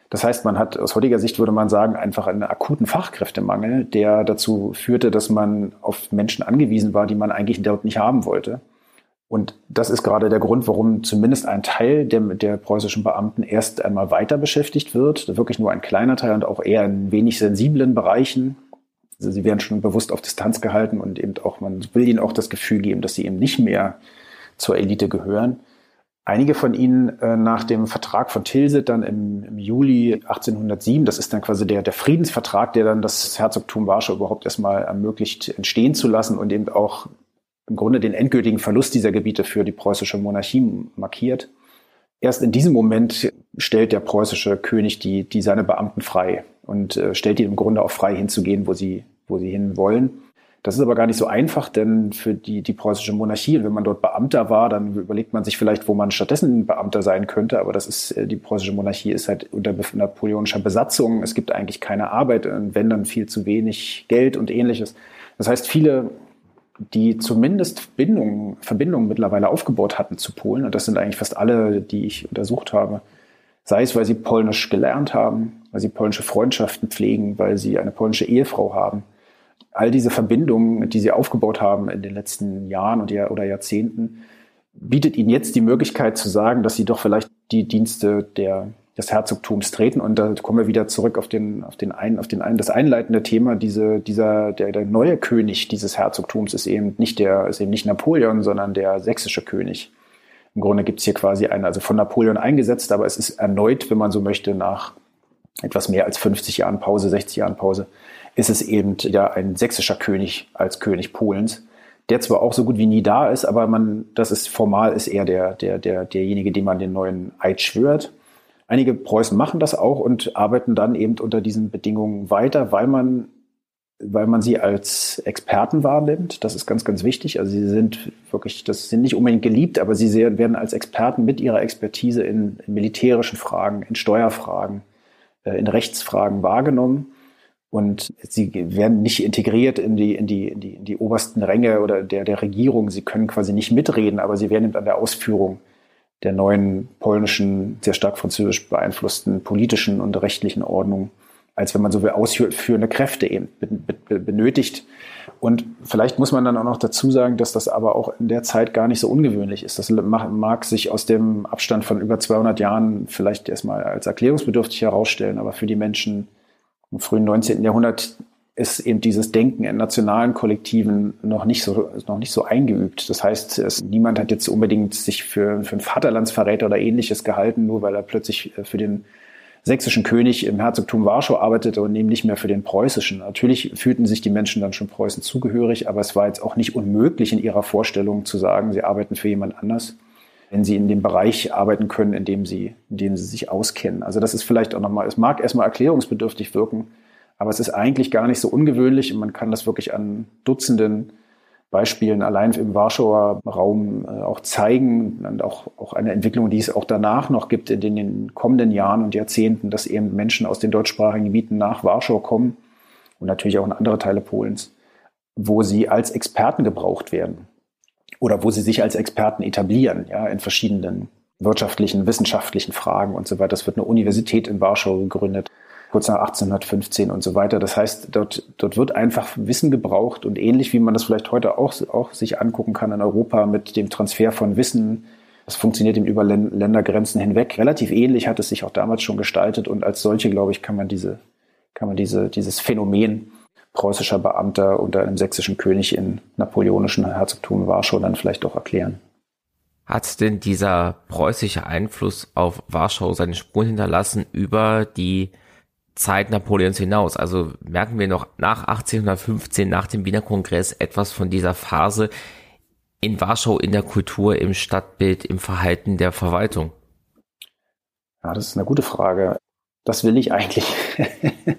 Das heißt, man hat aus heutiger Sicht würde man sagen, einfach einen akuten Fachkräftemangel, der dazu führte, dass man auf Menschen angewiesen war, die man eigentlich dort nicht haben wollte. Und das ist gerade der Grund, warum zumindest ein Teil der, der preußischen Beamten erst einmal weiter beschäftigt wird. Wirklich nur ein kleiner Teil und auch eher in wenig sensiblen Bereichen. Also sie werden schon bewusst auf Distanz gehalten und eben auch, man will ihnen auch das Gefühl geben, dass sie eben nicht mehr zur Elite gehören. Einige von ihnen äh, nach dem Vertrag von Tilsit dann im, im, Juli 1807, das ist dann quasi der, der Friedensvertrag, der dann das Herzogtum Warschau überhaupt erstmal ermöglicht, entstehen zu lassen und eben auch im Grunde den endgültigen Verlust dieser Gebiete für die preußische Monarchie markiert. Erst in diesem Moment stellt der preußische König die, die seine Beamten frei und äh, stellt ihnen im Grunde auch frei hinzugehen, wo sie, wo sie hin wollen. Das ist aber gar nicht so einfach, denn für die, die preußische Monarchie, wenn man dort Beamter war, dann überlegt man sich vielleicht, wo man stattdessen Beamter sein könnte. Aber das ist, äh, die preußische Monarchie ist halt unter napoleonischer Besatzung. Es gibt eigentlich keine Arbeit, wenn dann viel zu wenig Geld und ähnliches. Das heißt, viele, die zumindest Bindungen, Verbindungen mittlerweile aufgebaut hatten zu Polen, und das sind eigentlich fast alle, die ich untersucht habe, sei es, weil sie Polnisch gelernt haben, weil sie polnische Freundschaften pflegen, weil sie eine polnische Ehefrau haben, all diese Verbindungen, die sie aufgebaut haben in den letzten Jahren und oder Jahrzehnten, bietet ihnen jetzt die Möglichkeit zu sagen, dass sie doch vielleicht die Dienste der, des Herzogtums treten. Und da kommen wir wieder zurück auf den, auf den ein, auf den ein, das einleitende Thema. Diese, dieser, der, der neue König dieses Herzogtums ist eben nicht der, ist eben nicht Napoleon, sondern der sächsische König. Im Grunde gibt es hier quasi einen, also von Napoleon eingesetzt, aber es ist erneut, wenn man so möchte, nach etwas mehr als 50 Jahren Pause, 60 Jahren Pause, ist es eben ja ein sächsischer König als König Polens, der zwar auch so gut wie nie da ist, aber man, das ist formal, ist er der, der, der, derjenige, dem man den neuen Eid schwört. Einige Preußen machen das auch und arbeiten dann eben unter diesen Bedingungen weiter, weil man, weil man sie als Experten wahrnimmt. Das ist ganz, ganz wichtig. Also sie sind wirklich, das sind nicht unbedingt geliebt, aber sie werden als Experten mit ihrer Expertise in, in militärischen Fragen, in Steuerfragen, äh, in Rechtsfragen wahrgenommen. Und sie werden nicht integriert in die, in die, in die, in die obersten Ränge oder der, der Regierung. Sie können quasi nicht mitreden, aber sie werden eben an der Ausführung der neuen polnischen, sehr stark französisch beeinflussten politischen und rechtlichen Ordnung, als wenn man so will, ausführende Kräfte eben benötigt. Und vielleicht muss man dann auch noch dazu sagen, dass das aber auch in der Zeit gar nicht so ungewöhnlich ist. Das mag sich aus dem Abstand von über 200 Jahren vielleicht erstmal als erklärungsbedürftig herausstellen, aber für die Menschen im frühen 19. Jahrhundert ist eben dieses Denken in nationalen Kollektiven noch nicht so, noch nicht so eingeübt. Das heißt, es, niemand hat jetzt unbedingt sich für, für einen Vaterlandsverräter oder ähnliches gehalten, nur weil er plötzlich äh, für den sächsischen König im Herzogtum Warschau arbeitete und eben nicht mehr für den preußischen. Natürlich fühlten sich die Menschen dann schon Preußen zugehörig, aber es war jetzt auch nicht unmöglich in ihrer Vorstellung zu sagen, sie arbeiten für jemand anders wenn sie in dem Bereich arbeiten können, in dem sie, in dem sie sich auskennen. Also das ist vielleicht auch nochmal, es mag erstmal erklärungsbedürftig wirken, aber es ist eigentlich gar nicht so ungewöhnlich und man kann das wirklich an Dutzenden Beispielen allein im Warschauer Raum äh, auch zeigen und auch, auch eine Entwicklung, die es auch danach noch gibt in den, in den kommenden Jahren und Jahrzehnten, dass eben Menschen aus den deutschsprachigen Gebieten nach Warschau kommen und natürlich auch in andere Teile Polens, wo sie als Experten gebraucht werden oder wo sie sich als Experten etablieren, ja, in verschiedenen wirtschaftlichen, wissenschaftlichen Fragen und so weiter. Es wird eine Universität in Warschau gegründet, kurz nach 1815 und so weiter. Das heißt, dort, dort wird einfach Wissen gebraucht und ähnlich wie man das vielleicht heute auch, auch sich angucken kann in Europa mit dem Transfer von Wissen. Das funktioniert eben über Ländergrenzen hinweg. Relativ ähnlich hat es sich auch damals schon gestaltet und als solche, glaube ich, kann man diese, kann man diese, dieses Phänomen preußischer Beamter unter einem sächsischen König in napoleonischen Herzogtum Warschau dann vielleicht doch erklären. Hat denn dieser preußische Einfluss auf Warschau seine Spuren hinterlassen über die Zeit Napoleons hinaus? Also merken wir noch nach 1815, nach dem Wiener Kongress etwas von dieser Phase in Warschau, in der Kultur, im Stadtbild, im Verhalten der Verwaltung? Ja, das ist eine gute Frage das will ich eigentlich.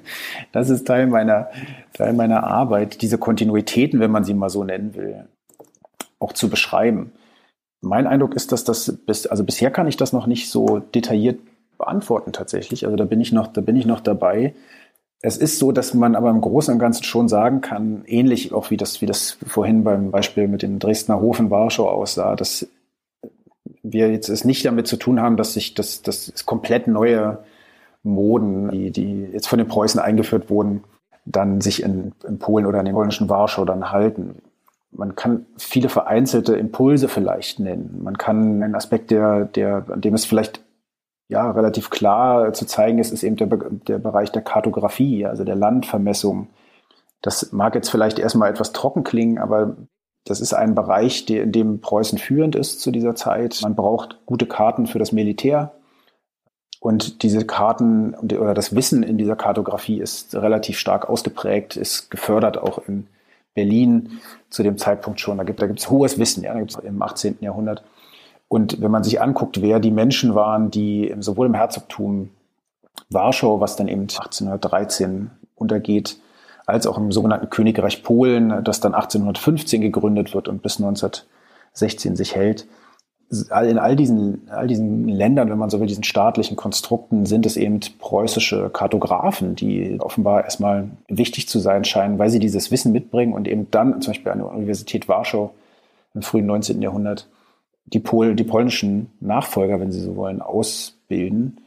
das ist Teil meiner, Teil meiner Arbeit, diese Kontinuitäten, wenn man sie mal so nennen will, auch zu beschreiben. Mein Eindruck ist, dass das bis, also bisher kann ich das noch nicht so detailliert beantworten tatsächlich. Also da bin ich noch, da bin ich noch dabei. Es ist so, dass man aber im Großen und Ganzen schon sagen kann, ähnlich auch wie das, wie das vorhin beim Beispiel mit dem Dresdner Hof in Warschau aussah, dass wir jetzt es nicht damit zu tun haben, dass sich das, das komplett neue Moden, die, die jetzt von den Preußen eingeführt wurden, dann sich in, in Polen oder in den polnischen Warschau dann halten. Man kann viele vereinzelte Impulse vielleicht nennen. Man kann einen Aspekt, der, der, an dem es vielleicht ja relativ klar zu zeigen ist, ist eben der, der Bereich der Kartografie, also der Landvermessung. Das mag jetzt vielleicht erstmal etwas trocken klingen, aber das ist ein Bereich, der, in dem Preußen führend ist zu dieser Zeit. Man braucht gute Karten für das Militär. Und diese Karten oder das Wissen in dieser Kartografie ist relativ stark ausgeprägt, ist gefördert auch in Berlin zu dem Zeitpunkt schon. Da gibt es hohes Wissen, ja, da gibt es im 18. Jahrhundert. Und wenn man sich anguckt, wer die Menschen waren, die sowohl im Herzogtum Warschau, was dann eben 1813 untergeht, als auch im sogenannten Königreich Polen, das dann 1815 gegründet wird und bis 1916 sich hält. In all diesen, all diesen Ländern, wenn man so will, diesen staatlichen Konstrukten, sind es eben preußische Kartografen, die offenbar erstmal wichtig zu sein scheinen, weil sie dieses Wissen mitbringen und eben dann zum Beispiel an der Universität Warschau im frühen 19. Jahrhundert die, Pol die polnischen Nachfolger, wenn sie so wollen, ausbilden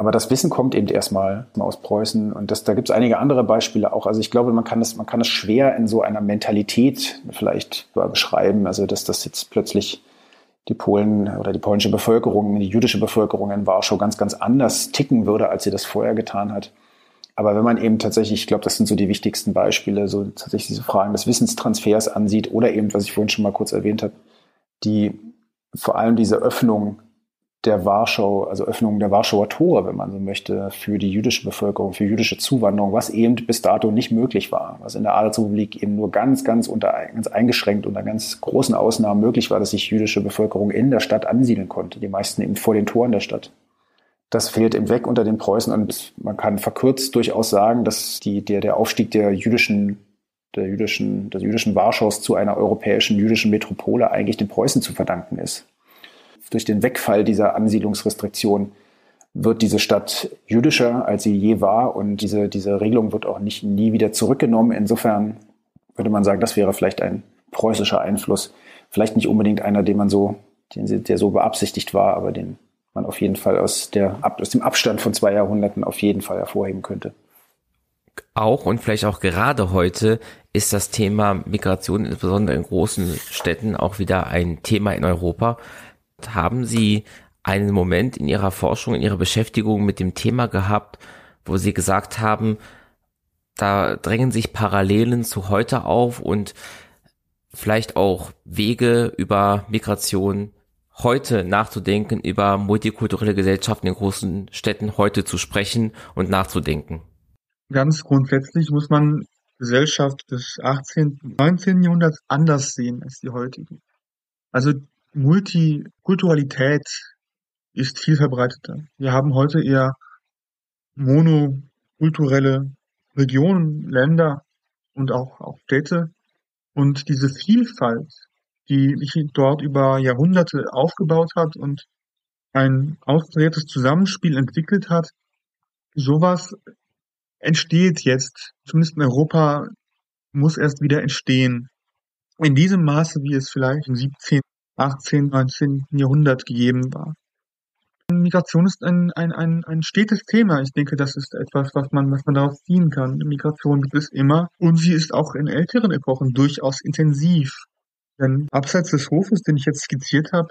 aber das Wissen kommt eben erstmal aus Preußen und das, da gibt es einige andere Beispiele auch. Also ich glaube, man kann das, man kann es schwer in so einer Mentalität vielleicht beschreiben. Also dass das jetzt plötzlich die Polen oder die polnische Bevölkerung, die jüdische Bevölkerung in Warschau ganz, ganz anders ticken würde, als sie das vorher getan hat. Aber wenn man eben tatsächlich, ich glaube, das sind so die wichtigsten Beispiele, so tatsächlich diese Fragen des Wissenstransfers ansieht oder eben, was ich vorhin schon mal kurz erwähnt habe, die vor allem diese Öffnung der Warschau, also Öffnung der Warschauer Tore, wenn man so möchte, für die jüdische Bevölkerung, für jüdische Zuwanderung, was eben bis dato nicht möglich war, was in der Adelsrepublik eben nur ganz, ganz unter, ganz eingeschränkt unter ganz großen Ausnahmen möglich war, dass sich jüdische Bevölkerung in der Stadt ansiedeln konnte, die meisten eben vor den Toren der Stadt. Das fehlt eben weg unter den Preußen und man kann verkürzt durchaus sagen, dass die, der, der Aufstieg der jüdischen der jüdischen, des jüdischen Warschaus zu einer europäischen jüdischen Metropole eigentlich den Preußen zu verdanken ist durch den Wegfall dieser Ansiedlungsrestriktion wird diese Stadt jüdischer, als sie je war. Und diese, diese Regelung wird auch nicht nie wieder zurückgenommen. Insofern würde man sagen, das wäre vielleicht ein preußischer Einfluss. Vielleicht nicht unbedingt einer, den man so, den, der so beabsichtigt war, aber den man auf jeden Fall aus, der, aus dem Abstand von zwei Jahrhunderten auf jeden Fall hervorheben könnte. Auch und vielleicht auch gerade heute ist das Thema Migration, insbesondere in großen Städten, auch wieder ein Thema in Europa. Haben Sie einen Moment in Ihrer Forschung, in Ihrer Beschäftigung mit dem Thema gehabt, wo Sie gesagt haben, da drängen sich Parallelen zu heute auf und vielleicht auch Wege über Migration heute nachzudenken, über multikulturelle Gesellschaften in großen Städten heute zu sprechen und nachzudenken? Ganz grundsätzlich muss man Gesellschaft des 18., 19. Jahrhunderts anders sehen als die heutige. Also Multikulturalität ist viel verbreiteter. Wir haben heute eher monokulturelle Regionen, Länder und auch, auch Städte. Und diese Vielfalt, die sich dort über Jahrhunderte aufgebaut hat und ein ausgeprägtes Zusammenspiel entwickelt hat, sowas entsteht jetzt, zumindest in Europa, muss erst wieder entstehen. In diesem Maße, wie es vielleicht im 17., 18., 19. Jahrhundert gegeben war. Migration ist ein, ein, ein, ein stetes Thema. Ich denke, das ist etwas, was man, was man daraus ziehen kann. Migration gibt es immer und sie ist auch in älteren Epochen durchaus intensiv. Denn abseits des Hofes, den ich jetzt skizziert habe,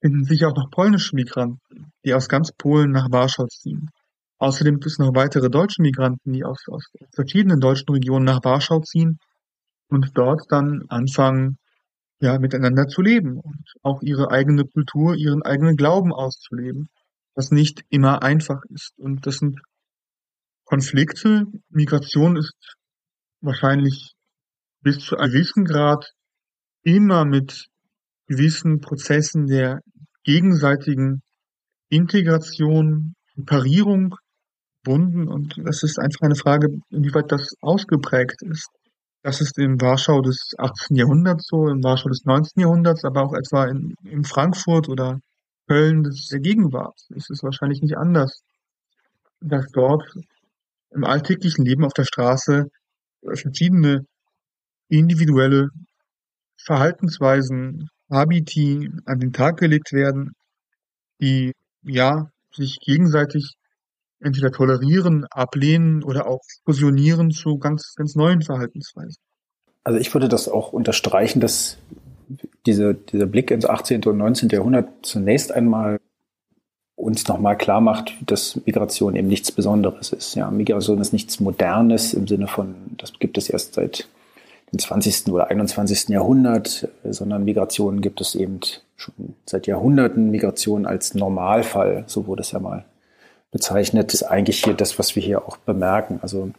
finden sich auch noch polnische Migranten, die aus ganz Polen nach Warschau ziehen. Außerdem gibt es noch weitere deutsche Migranten, die aus, aus verschiedenen deutschen Regionen nach Warschau ziehen und dort dann anfangen, ja, miteinander zu leben und auch ihre eigene Kultur, ihren eigenen Glauben auszuleben, was nicht immer einfach ist. Und das sind Konflikte. Migration ist wahrscheinlich bis zu einem gewissen Grad immer mit gewissen Prozessen der gegenseitigen Integration, Parierung verbunden. Und das ist einfach eine Frage, inwieweit das ausgeprägt ist. Das ist in Warschau des 18. Jahrhunderts so, in Warschau des 19. Jahrhunderts, aber auch etwa in, in Frankfurt oder Köln des, der Gegenwart. Es ist wahrscheinlich nicht anders, dass dort im alltäglichen Leben auf der Straße verschiedene individuelle Verhaltensweisen, Habiti an den Tag gelegt werden, die ja sich gegenseitig entweder tolerieren, ablehnen oder auch fusionieren zu ganz, ganz neuen Verhaltensweisen. Also ich würde das auch unterstreichen, dass diese, dieser Blick ins 18. und 19. Jahrhundert zunächst einmal uns nochmal klar macht, dass Migration eben nichts Besonderes ist. Ja, Migration ist nichts Modernes im Sinne von, das gibt es erst seit dem 20. oder 21. Jahrhundert, sondern Migration gibt es eben schon seit Jahrhunderten. Migration als Normalfall, so wurde es ja mal bezeichnet, ist eigentlich hier das, was wir hier auch bemerken. Also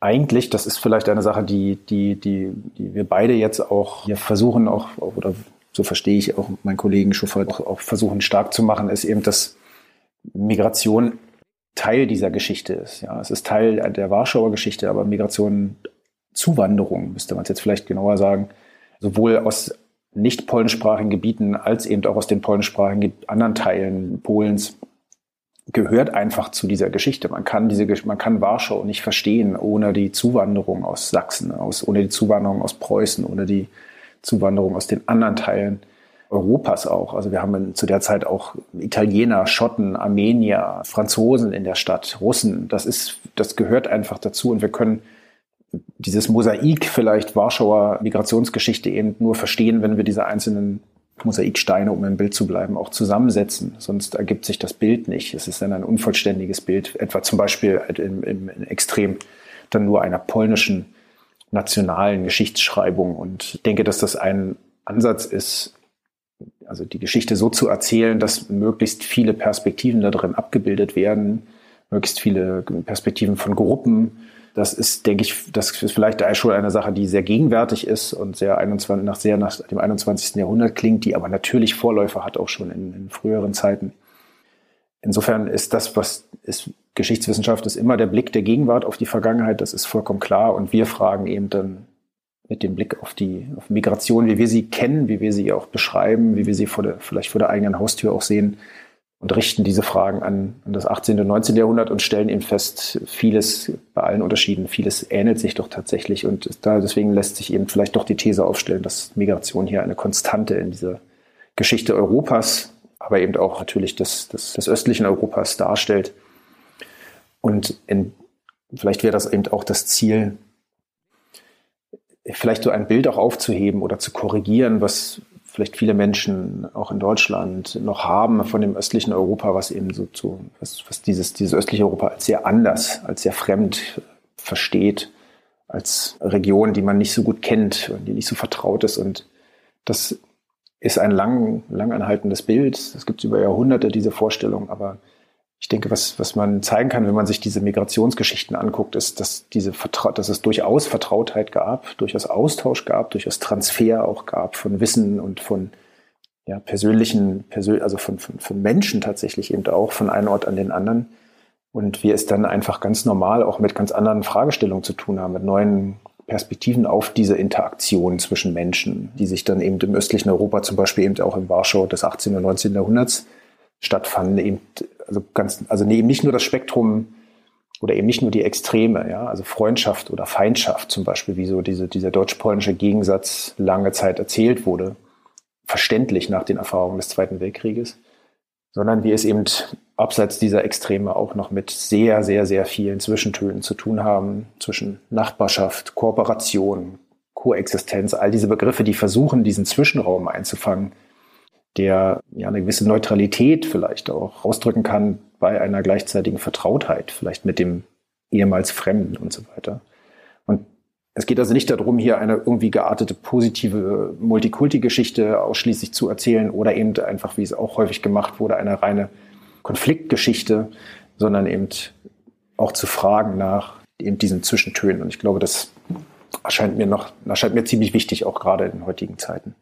eigentlich, das ist vielleicht eine Sache, die, die, die, die wir beide jetzt auch hier versuchen, auch, oder so verstehe ich auch meinen Kollegen Schuffert, auch, versuchen stark zu machen, ist eben, dass Migration Teil dieser Geschichte ist. Ja, es ist Teil der Warschauer Geschichte, aber Migration, Zuwanderung, müsste man es jetzt vielleicht genauer sagen, sowohl aus nicht polnischsprachigen Gebieten als eben auch aus den polnischsprachigen anderen Teilen Polens gehört einfach zu dieser Geschichte. Man kann diese, man kann Warschau nicht verstehen ohne die Zuwanderung aus Sachsen, aus, ohne die Zuwanderung aus Preußen, ohne die Zuwanderung aus den anderen Teilen Europas auch. Also wir haben zu der Zeit auch Italiener, Schotten, Armenier, Franzosen in der Stadt, Russen. Das ist, das gehört einfach dazu und wir können dieses Mosaik vielleicht Warschauer Migrationsgeschichte eben nur verstehen, wenn wir diese einzelnen Mosaiksteine, um im Bild zu bleiben, auch zusammensetzen. Sonst ergibt sich das Bild nicht. Es ist dann ein unvollständiges Bild, etwa zum Beispiel im, im, im Extrem dann nur einer polnischen nationalen Geschichtsschreibung. Und ich denke, dass das ein Ansatz ist, also die Geschichte so zu erzählen, dass möglichst viele Perspektiven da drin abgebildet werden, möglichst viele Perspektiven von Gruppen, das ist, denke ich, das ist vielleicht schon eine Sache, die sehr gegenwärtig ist und sehr 21, nach sehr nach dem 21. Jahrhundert klingt, die aber natürlich Vorläufer hat auch schon in, in früheren Zeiten. Insofern ist das, was ist Geschichtswissenschaft, ist immer der Blick der Gegenwart auf die Vergangenheit. Das ist vollkommen klar. Und wir fragen eben dann mit dem Blick auf die auf Migration, wie wir sie kennen, wie wir sie auch beschreiben, wie wir sie vor der, vielleicht vor der eigenen Haustür auch sehen, und richten diese Fragen an, an das 18. und 19. Jahrhundert und stellen eben fest, vieles bei allen Unterschieden, vieles ähnelt sich doch tatsächlich und da, deswegen lässt sich eben vielleicht doch die These aufstellen, dass Migration hier eine Konstante in dieser Geschichte Europas, aber eben auch natürlich des, des, des östlichen Europas darstellt. Und in, vielleicht wäre das eben auch das Ziel, vielleicht so ein Bild auch aufzuheben oder zu korrigieren, was, vielleicht viele Menschen auch in Deutschland noch haben von dem östlichen Europa, was eben so zu, was, was dieses, dieses östliche Europa als sehr anders, als sehr fremd versteht, als Region, die man nicht so gut kennt und die nicht so vertraut ist. Und das ist ein lang, lang anhaltendes Bild. Es gibt über Jahrhunderte diese Vorstellung, aber ich denke, was, was man zeigen kann, wenn man sich diese Migrationsgeschichten anguckt, ist, dass, diese Vertra dass es durchaus Vertrautheit gab, durchaus Austausch gab, durchaus Transfer auch gab von Wissen und von ja, persönlichen, persön also von, von, von Menschen tatsächlich eben auch, von einem Ort an den anderen. Und wir es dann einfach ganz normal auch mit ganz anderen Fragestellungen zu tun haben, mit neuen Perspektiven auf diese Interaktion zwischen Menschen, die sich dann eben im östlichen Europa, zum Beispiel eben auch in Warschau des 18. und 19. Jahrhunderts stattfanden, eben also ganz, also eben nicht nur das Spektrum oder eben nicht nur die Extreme, ja, also Freundschaft oder Feindschaft zum Beispiel, wie so diese, dieser deutsch-polnische Gegensatz lange Zeit erzählt wurde, verständlich nach den Erfahrungen des Zweiten Weltkrieges, sondern wie es eben abseits dieser Extreme auch noch mit sehr, sehr, sehr vielen Zwischentönen zu tun haben, zwischen Nachbarschaft, Kooperation, Koexistenz, all diese Begriffe, die versuchen, diesen Zwischenraum einzufangen, der ja eine gewisse Neutralität vielleicht auch ausdrücken kann bei einer gleichzeitigen Vertrautheit, vielleicht mit dem ehemals Fremden und so weiter. Und es geht also nicht darum, hier eine irgendwie geartete positive Multikulti-Geschichte ausschließlich zu erzählen oder eben einfach, wie es auch häufig gemacht wurde, eine reine Konfliktgeschichte, sondern eben auch zu fragen nach eben diesen Zwischentönen. Und ich glaube, das erscheint mir noch, erscheint mir ziemlich wichtig, auch gerade in heutigen Zeiten.